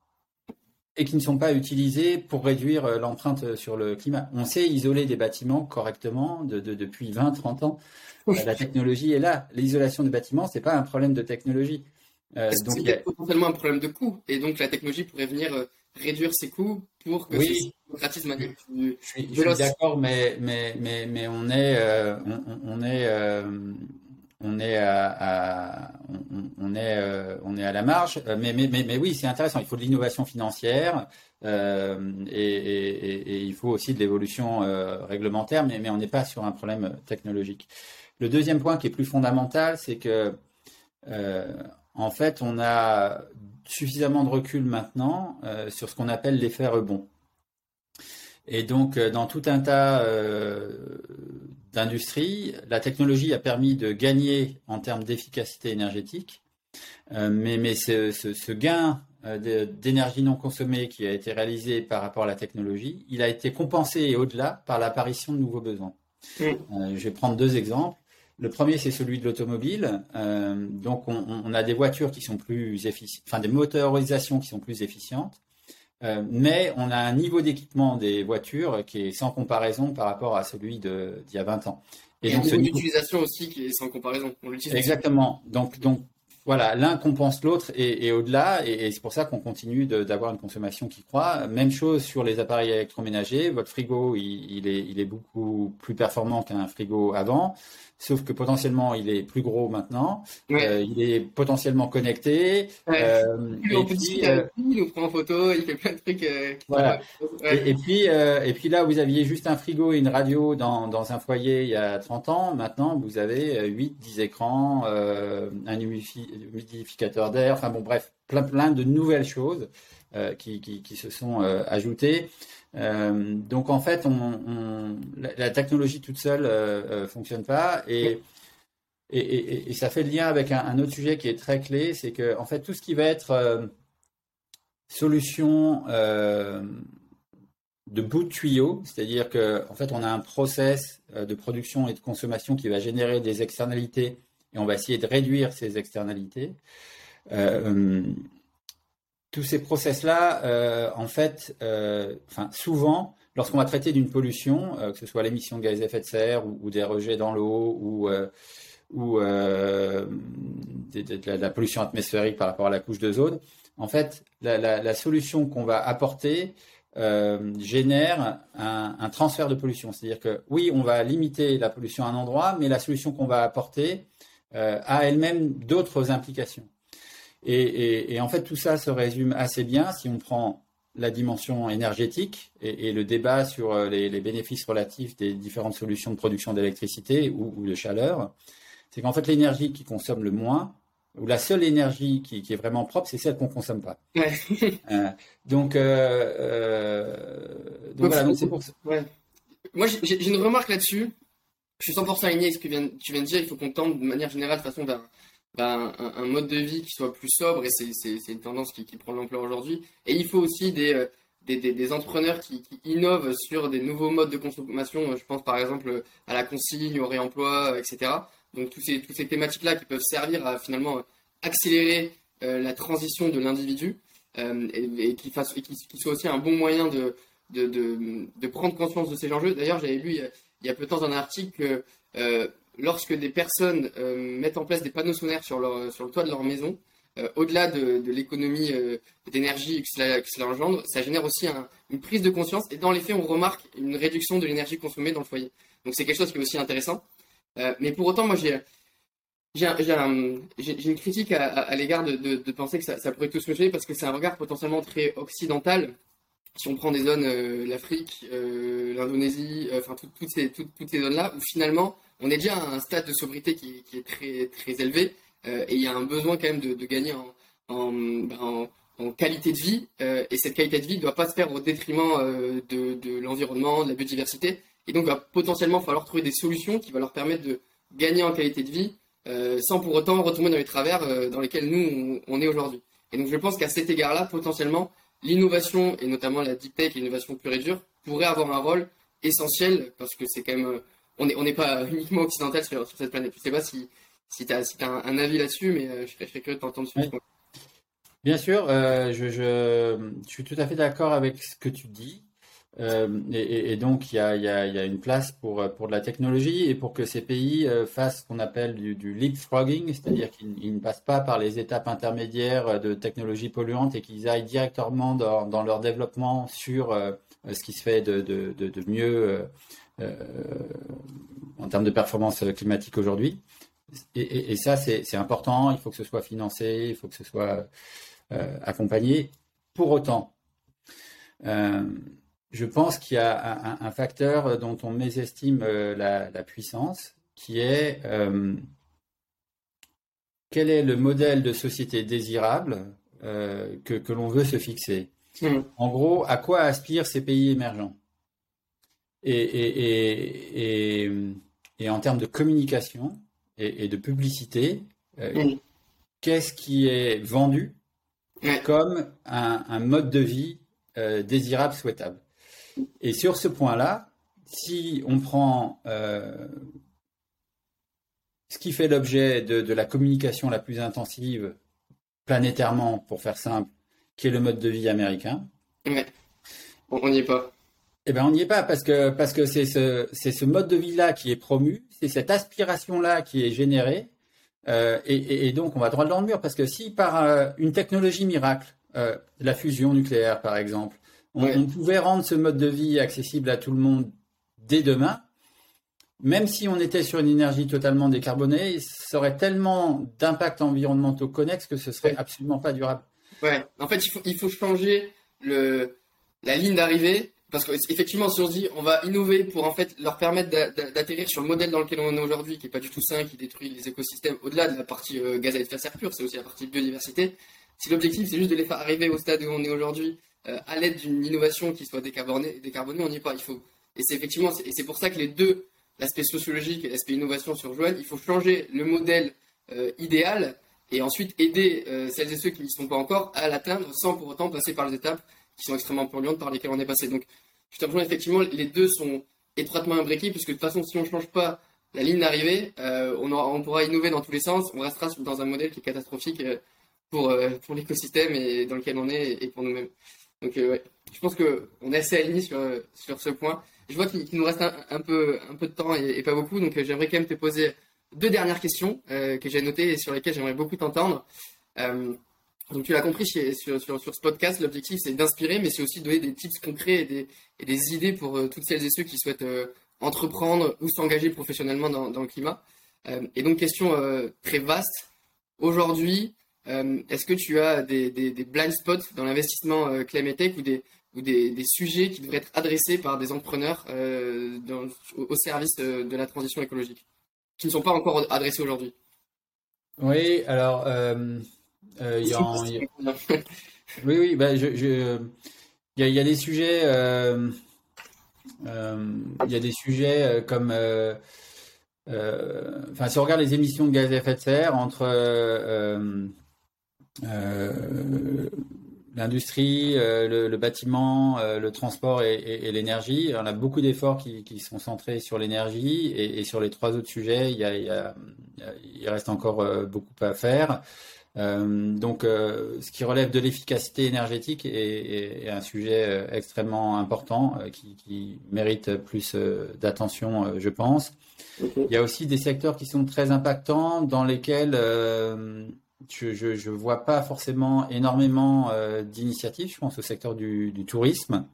et qui ne sont pas utilisés pour réduire euh, l'empreinte sur le climat. On sait isoler des bâtiments correctement de, depuis 20-30 ans. Euh, la technologie est là. L'isolation des bâtiments, c'est pas un problème de technologie. Euh, donc c'est potentiellement un problème de coût. Et donc la technologie pourrait venir réduire ses coûts pour que oui. ce manière Je suis, d'accord, mais, mais, mais, mais on est, on, est on est à, on, est on est à la marge, mais mais mais, mais oui, c'est intéressant. Il faut de l'innovation financière et, il faut aussi de l'évolution réglementaire, mais mais on n'est pas sur un problème technologique. Le deuxième point qui est plus fondamental, c'est que en fait, on a suffisamment de recul maintenant sur ce qu'on appelle l'effet rebond. Et donc, euh, dans tout un tas euh, d'industries, la technologie a permis de gagner en termes d'efficacité énergétique, euh, mais, mais ce, ce, gain d'énergie non consommée qui a été réalisé par rapport à la technologie, il a été compensé et au-delà par l'apparition de nouveaux besoins. je vais prendre deux exemples. Le premier, c'est celui de l'automobile. donc, on, on, a des voitures qui sont plus efficientes, enfin des motorisations qui sont plus efficientes. Euh, mais on a un niveau d'équipement des voitures qui est sans comparaison par rapport à celui d'il y a 20 ans. Et, donc, un niveau d'utilisation aussi qui est sans comparaison. Exactement. Donc, donc voilà, l'un compense l'autre et, au-delà, et, c'est pour ça qu'on continue d'avoir une consommation qui croît. Même chose sur les appareils électroménagers. Votre frigo, il, est, il est beaucoup plus performant qu'un frigo avant sauf que potentiellement il est plus gros maintenant, euh, il est potentiellement connecté. Euh, et puis, euh, il nous prend en photo, il fait plein de trucs. voilà. Et, puis, et puis là, vous aviez juste un frigo et une radio dans, dans un foyer il y a 30 ans. Maintenant, vous avez 8, 10 écrans, un humidificateur d'air, enfin bon, bref, plein, plein de nouvelles choses qui, qui, qui, se sont ajoutées. Euh, donc en fait, on, la, technologie toute seule euh, euh, fonctionne pas. Et, et, et, ça fait le lien avec un, autre sujet qui est très clé, c'est que en fait tout ce qui va être euh, solution de bout de tuyau, c'est-à-dire que en fait on a un process de production et de consommation qui va générer des externalités et on va essayer de réduire ces externalités tous ces process-là, euh, en fait, euh, souvent, lorsqu'on va traiter d'une pollution, euh, que ce soit l'émission de gaz à effet de serre ou, des rejets dans l'eau ou, de, la, pollution atmosphérique par rapport à la couche d'ozone, en fait, la, solution qu'on va apporter génère un, un, transfert de pollution. C'est-à-dire que oui, on va limiter la pollution à un endroit, mais la solution qu'on va apporter a elle-même d'autres implications. Et, en fait, tout ça se résume assez bien si on prend la dimension énergétique et, le débat sur euh, les, bénéfices relatifs des différentes solutions de production d'électricité ou, de chaleur. C'est qu'en fait, l'énergie qui consomme le moins, ou la seule énergie qui, est vraiment propre, c'est celle qu'on ne consomme pas. [laughs] Euh, donc, euh, voilà, c'est pour ça. Moi, j'ai une remarque là-dessus. Je suis 100% aligné avec ce que tu viens de dire. Il faut qu'on tente de manière générale, de façon, vers ben, un, mode de vie qui soit plus sobre, et c'est une tendance qui, qui prend l'ampleur aujourd'hui. Et il faut aussi des, euh, des, des, entrepreneurs qui, innovent sur des nouveaux modes de consommation. Je pense par exemple à la consigne, au réemploi, etc. Donc tous ces, toutes ces thématiques-là qui peuvent servir à finalement accélérer euh, la transition de l'individu euh, et, qui, fasse, soit aussi un bon moyen de, de, de, de prendre conscience de ces enjeux. D'ailleurs, j'avais lu il y, a, peu de temps un article que lorsque des personnes euh, mettent en place des panneaux solaires sur, le toit de leur maison, euh, au-delà de, l'économie euh, d'énergie que cela, engendre, ça génère aussi une prise de conscience et dans les faits, on remarque une réduction de l'énergie consommée dans le foyer. Donc c'est quelque chose qui est aussi intéressant. mais pour autant, moi j'ai une critique à, l'égard de, penser que ça, pourrait tout se parce que c'est un regard potentiellement très occidental. Si on prend des zones, l'Afrique, l'Indonésie, enfin toutes ces zones-là, où finalement on est déjà à un stade de sobriété qui, est très, très élevé euh, et il y a un besoin quand même de, gagner ben, en, qualité de vie euh, et cette qualité de vie ne doit pas se faire au détriment euh, de, l'environnement, de la biodiversité et donc il va potentiellement falloir trouver des solutions qui vont leur permettre de gagner en qualité de vie sans pour autant retomber dans les travers dans lesquels nous on, est aujourd'hui. Et donc je pense qu'à cet égard-là, potentiellement, l'innovation et notamment la deep tech, l'innovation pure et dure, pourrait avoir un rôle essentiel parce que c'est quand même on n'est on est pas uniquement occidental sur, cette planète. Je ne sais pas si, si tu as, si as un, avis là-dessus, mais euh, je, serais, curieux de t'entendre dessus. Bien sûr, euh, je, je, je, suis tout à fait d'accord avec ce que tu dis. Euh, et, et, donc, il y a, y, a, y a, une place pour, pour de la technologie et pour que ces pays fassent ce qu'on appelle du, du leapfrogging, c'est-à-dire qu'ils ne passent pas par les étapes intermédiaires de technologies polluantes et qu'ils aillent directement dans, dans, leur développement sur ce qui se fait de, de, de, de mieux en termes de performance climatique aujourd'hui. et, ça, c'est important. Il faut que ce soit financé, il faut que ce soit accompagné. Pour autant, je pense qu'il y a un, facteur dont on mésestime la, la puissance, qui est quel est le modèle de société désirable euh, que, l'on veut se fixer hmm. En gros, à quoi aspirent ces pays émergents? Et, en termes de communication et, de publicité, euh, qu'est-ce qui est vendu comme un, mode de vie euh, désirable, souhaitable? Et sur ce point-là, si on prend ce qui fait l'objet de, la communication la plus intensive planétairement, pour faire simple, qui est le mode de vie américain. Ouais. On n'y est pas. Eh bien, on n'y est pas parce que parce que c'est ce c'est ce mode de vie là qui est promu, c'est cette aspiration là qui est générée, euh, et, donc on va droit dans le mur parce que si par euh, une technologie miracle, euh, la fusion nucléaire par exemple, on, pouvait rendre ce mode de vie accessible à tout le monde dès demain, même si on était sur une énergie totalement décarbonée, ça aurait tellement d'impacts environnementaux connexes que ce serait absolument pas durable. Ouais, en fait, il faut, il faut changer le, la ligne d'arrivée parce qu'effectivement, si on se dit on va innover pour en fait leur permettre d'atterrir sur le modèle dans lequel on est aujourd'hui, qui est pas du tout sain, qui détruit les écosystèmes, au-delà de la partie euh, gaz à effet de serre pur, c'est aussi la partie biodiversité. Si l'objectif c'est juste de les faire arriver au stade où on est aujourd'hui euh, à l'aide d'une innovation qui soit décarbonée, décarbonée, on n'y est pas. Il faut et c'est effectivement et c'est pour ça que les deux l'aspect sociologique et l'aspect innovation se rejoignent. Il faut changer le modèle euh, idéal et ensuite aider celles et ceux qui n'y sont pas encore à l'atteindre sans pour autant passer par les étapes qui sont extrêmement polluantes par lesquelles on est passé. Donc, je te rejoins effectivement, les deux sont étroitement imbriqués puisque de toute façon, si on ne change pas la ligne d'arrivée, euh, on, on, pourra innover dans tous les sens, on restera dans un modèle qui est catastrophique pour, pour l'écosystème et dans lequel on est et pour nous-mêmes. Donc, je pense qu'on est assez alignés sur, sur ce point. Je vois qu'il nous reste un, peu, un peu de temps et, pas beaucoup, donc euh, j'aimerais quand même te poser deux dernières questions euh, que j'ai notées et sur lesquelles j'aimerais beaucoup t'entendre. Euh, donc tu l'as compris sur, sur, ce podcast, l'objectif c'est d'inspirer, mais c'est aussi de donner des tips concrets et des, et des idées pour toutes celles et ceux qui souhaitent entreprendre ou s'engager professionnellement dans, le climat. et donc question très vaste. Aujourd'hui, est-ce que tu as des, des, blind spots dans l'investissement climate tech ou des, ou des, sujets qui devraient être adressés par des entrepreneurs euh, au, service de, la transition écologique, qui ne sont pas encore adressés aujourd'hui? Oui, alors, euh, euh, il y a, oui, oui, bah, je, il y, a, des sujets, il y a des sujets comme, enfin, si on regarde les émissions de gaz à effet de serre entre l'industrie, euh, le, bâtiment, euh, le transport et, l'énergie. On a beaucoup d'efforts qui, sont centrés sur l'énergie et, sur les trois autres sujets, il, il, reste encore euh, beaucoup à faire. Donc, ce qui relève de l'efficacité énergétique est, un sujet extrêmement important qui, mérite plus d'attention, je pense. Il y a aussi des secteurs qui sont très impactants dans lesquels je ne vois pas forcément énormément euh, d'initiatives. Je pense au secteur du, tourisme.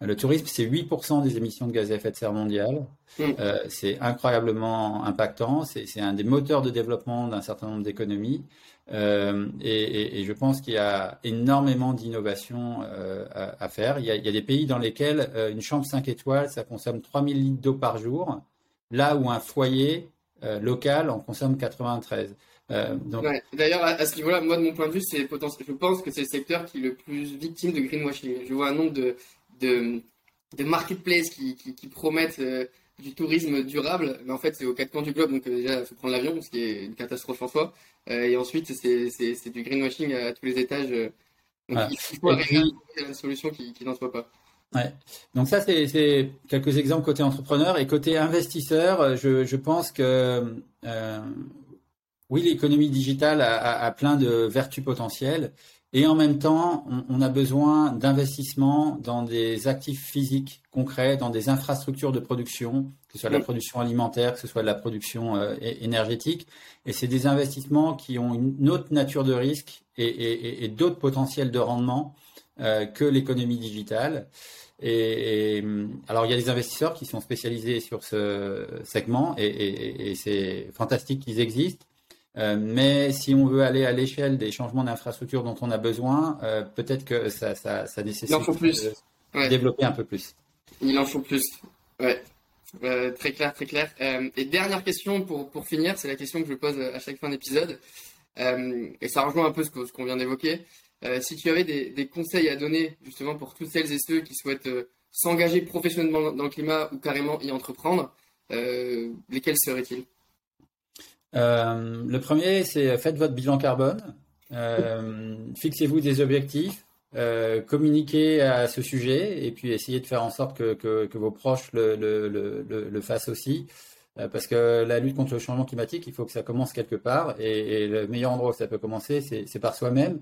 Le tourisme, c'est 8% des émissions de gaz à effet de serre mondiales. Mm. Euh, c'est incroyablement impactant. C'est un des moteurs de développement d'un certain nombre d'économies. Euh, et, je pense qu'il y a énormément d'innovations à, faire. Il y, a, des pays dans lesquels une chambre 5 étoiles, ça consomme 3000 litres d'eau par jour, là où un foyer local en consomme 93. Euh, D'ailleurs, à, ce niveau-là, moi, de mon point de vue, c'est je pense que c'est le secteur qui est le plus victime de greenwashing. Je vois un nombre de, de, marketplaces qui, promettent euh, du tourisme durable, mais en fait, c'est aux quatre coins du globe, donc euh, déjà, il faut prendre l'avion, ce qui est une catastrophe en soi. Et ensuite, c'est du greenwashing à, tous les étages. donc, il faut arriver à une solution qui, qui n'en soit pas. Ouais. Donc ça, c'est quelques exemples côté entrepreneur et côté investisseur. Je, je pense que euh, oui, l'économie digitale a, plein de vertus potentielles et en même temps, on, a besoin d'investissements dans des actifs physiques concrets, dans des infrastructures de production, que ce soit de la production alimentaire, que ce soit de la production euh, énergétique. Et c'est des investissements qui ont une autre nature de risque et, d'autres potentiels de rendement que l'économie digitale. Et, alors, il y a des investisseurs qui sont spécialisés sur ce segment et, et c'est fantastique qu'ils existent. Euh, mais si on veut aller à l'échelle des changements d'infrastructure dont on a besoin, euh, peut-être que ça, ça, ça nécessite de développer un peu plus. Il en faut plus. Ouais. Euh, très clair, très clair. et dernière question pour, pour finir, c'est la question que je pose à chaque fin d'épisode. et ça rejoint un peu ce qu'on vient d'évoquer. si tu avais des, des, conseils à donner justement pour toutes celles et ceux qui souhaitent s'engager professionnellement dans le climat ou carrément y entreprendre, lesquels seraient-ils? Euh, le premier, c'est faites votre bilan carbone, euh, fixez-vous des objectifs, euh, communiquez à ce sujet et puis essayez de faire en sorte que, que, vos proches le, le, le, le, fassent aussi. Euh, parce que la lutte contre le changement climatique, il faut que ça commence quelque part et, le meilleur endroit où ça peut commencer, c'est par soi-même.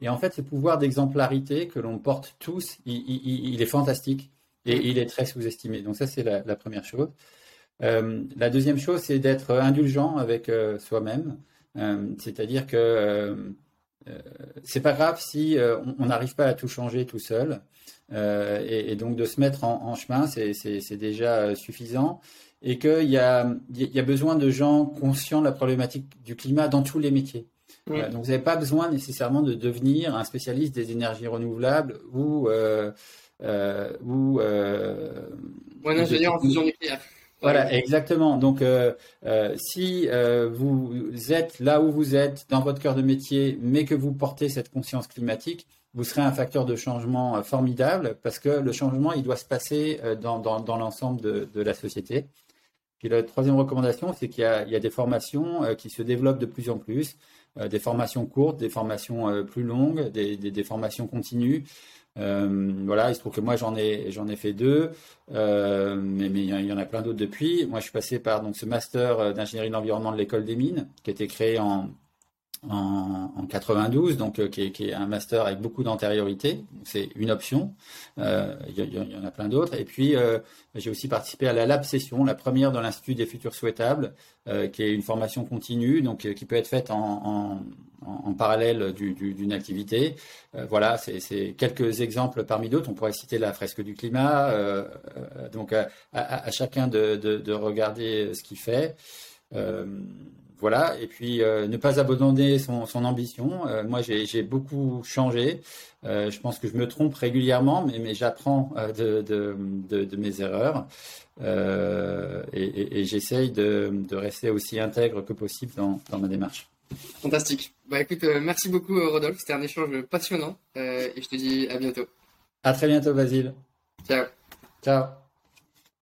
Et en fait, ce pouvoir d'exemplarité que l'on porte tous, il, est fantastique et il est très sous-estimé. Donc ça, c'est la, première chose. Euh, la deuxième chose, c'est d'être indulgent avec euh, soi-même. Euh, c'est-à-dire que c'est pas grave si on n'arrive pas à tout changer tout seul. Et, et, donc de se mettre en, en chemin, c'est déjà suffisant. Et qu'il y a, y a besoin de gens conscients de la problématique du climat dans tous les métiers. donc vous n'avez pas besoin nécessairement de devenir un spécialiste des énergies renouvelables ou euh, ou, ou un ingénieur en fusion nucléaire. Voilà, exactement. Donc, euh, euh, si euh, vous êtes là où vous êtes, dans votre cœur de métier, mais que vous portez cette conscience climatique, vous serez un facteur de changement formidable parce que le changement, il doit se passer dans, dans, dans l'ensemble de, de, la société. Puis la troisième recommandation, c'est qu'il y, y, a des formations qui se développent de plus en plus, des formations courtes, des formations plus longues, des, des, des formations continues. Euh, voilà, il se trouve que moi j'en ai j'en ai fait deux, euh, mais, mais il y en a plein d'autres depuis. Moi, je suis passé par donc ce master euh, d'ingénierie de l'environnement de l'école des mines, qui a été créé en en, en 92, donc euh, qui est, un master avec beaucoup d'antériorité. C'est une option. Euh, il, y, en a plein d'autres. Et puis, euh, j'ai aussi participé à la Lab Session, la première dans l'Institut des futurs souhaitables, qui est une formation continue, donc qui peut être faite en, en, parallèle d'une du, activité. voilà, c'est quelques exemples parmi d'autres. On pourrait citer la fresque du climat. donc, à, chacun de, de regarder ce qu'il fait. Voilà, et puis euh, ne pas abandonner son, son ambition. Euh, moi, j'ai beaucoup changé. Euh, je pense que je me trompe régulièrement, mais, mais j'apprends de, de, de, de, mes erreurs et, et, et j'essaye de, de, rester aussi intègre que possible dans, dans ma démarche. Fantastique. Bah écoute, merci beaucoup Rodolphe, c'était un échange passionnant et je te dis à bientôt. À très bientôt Basile. Ciao. Ciao.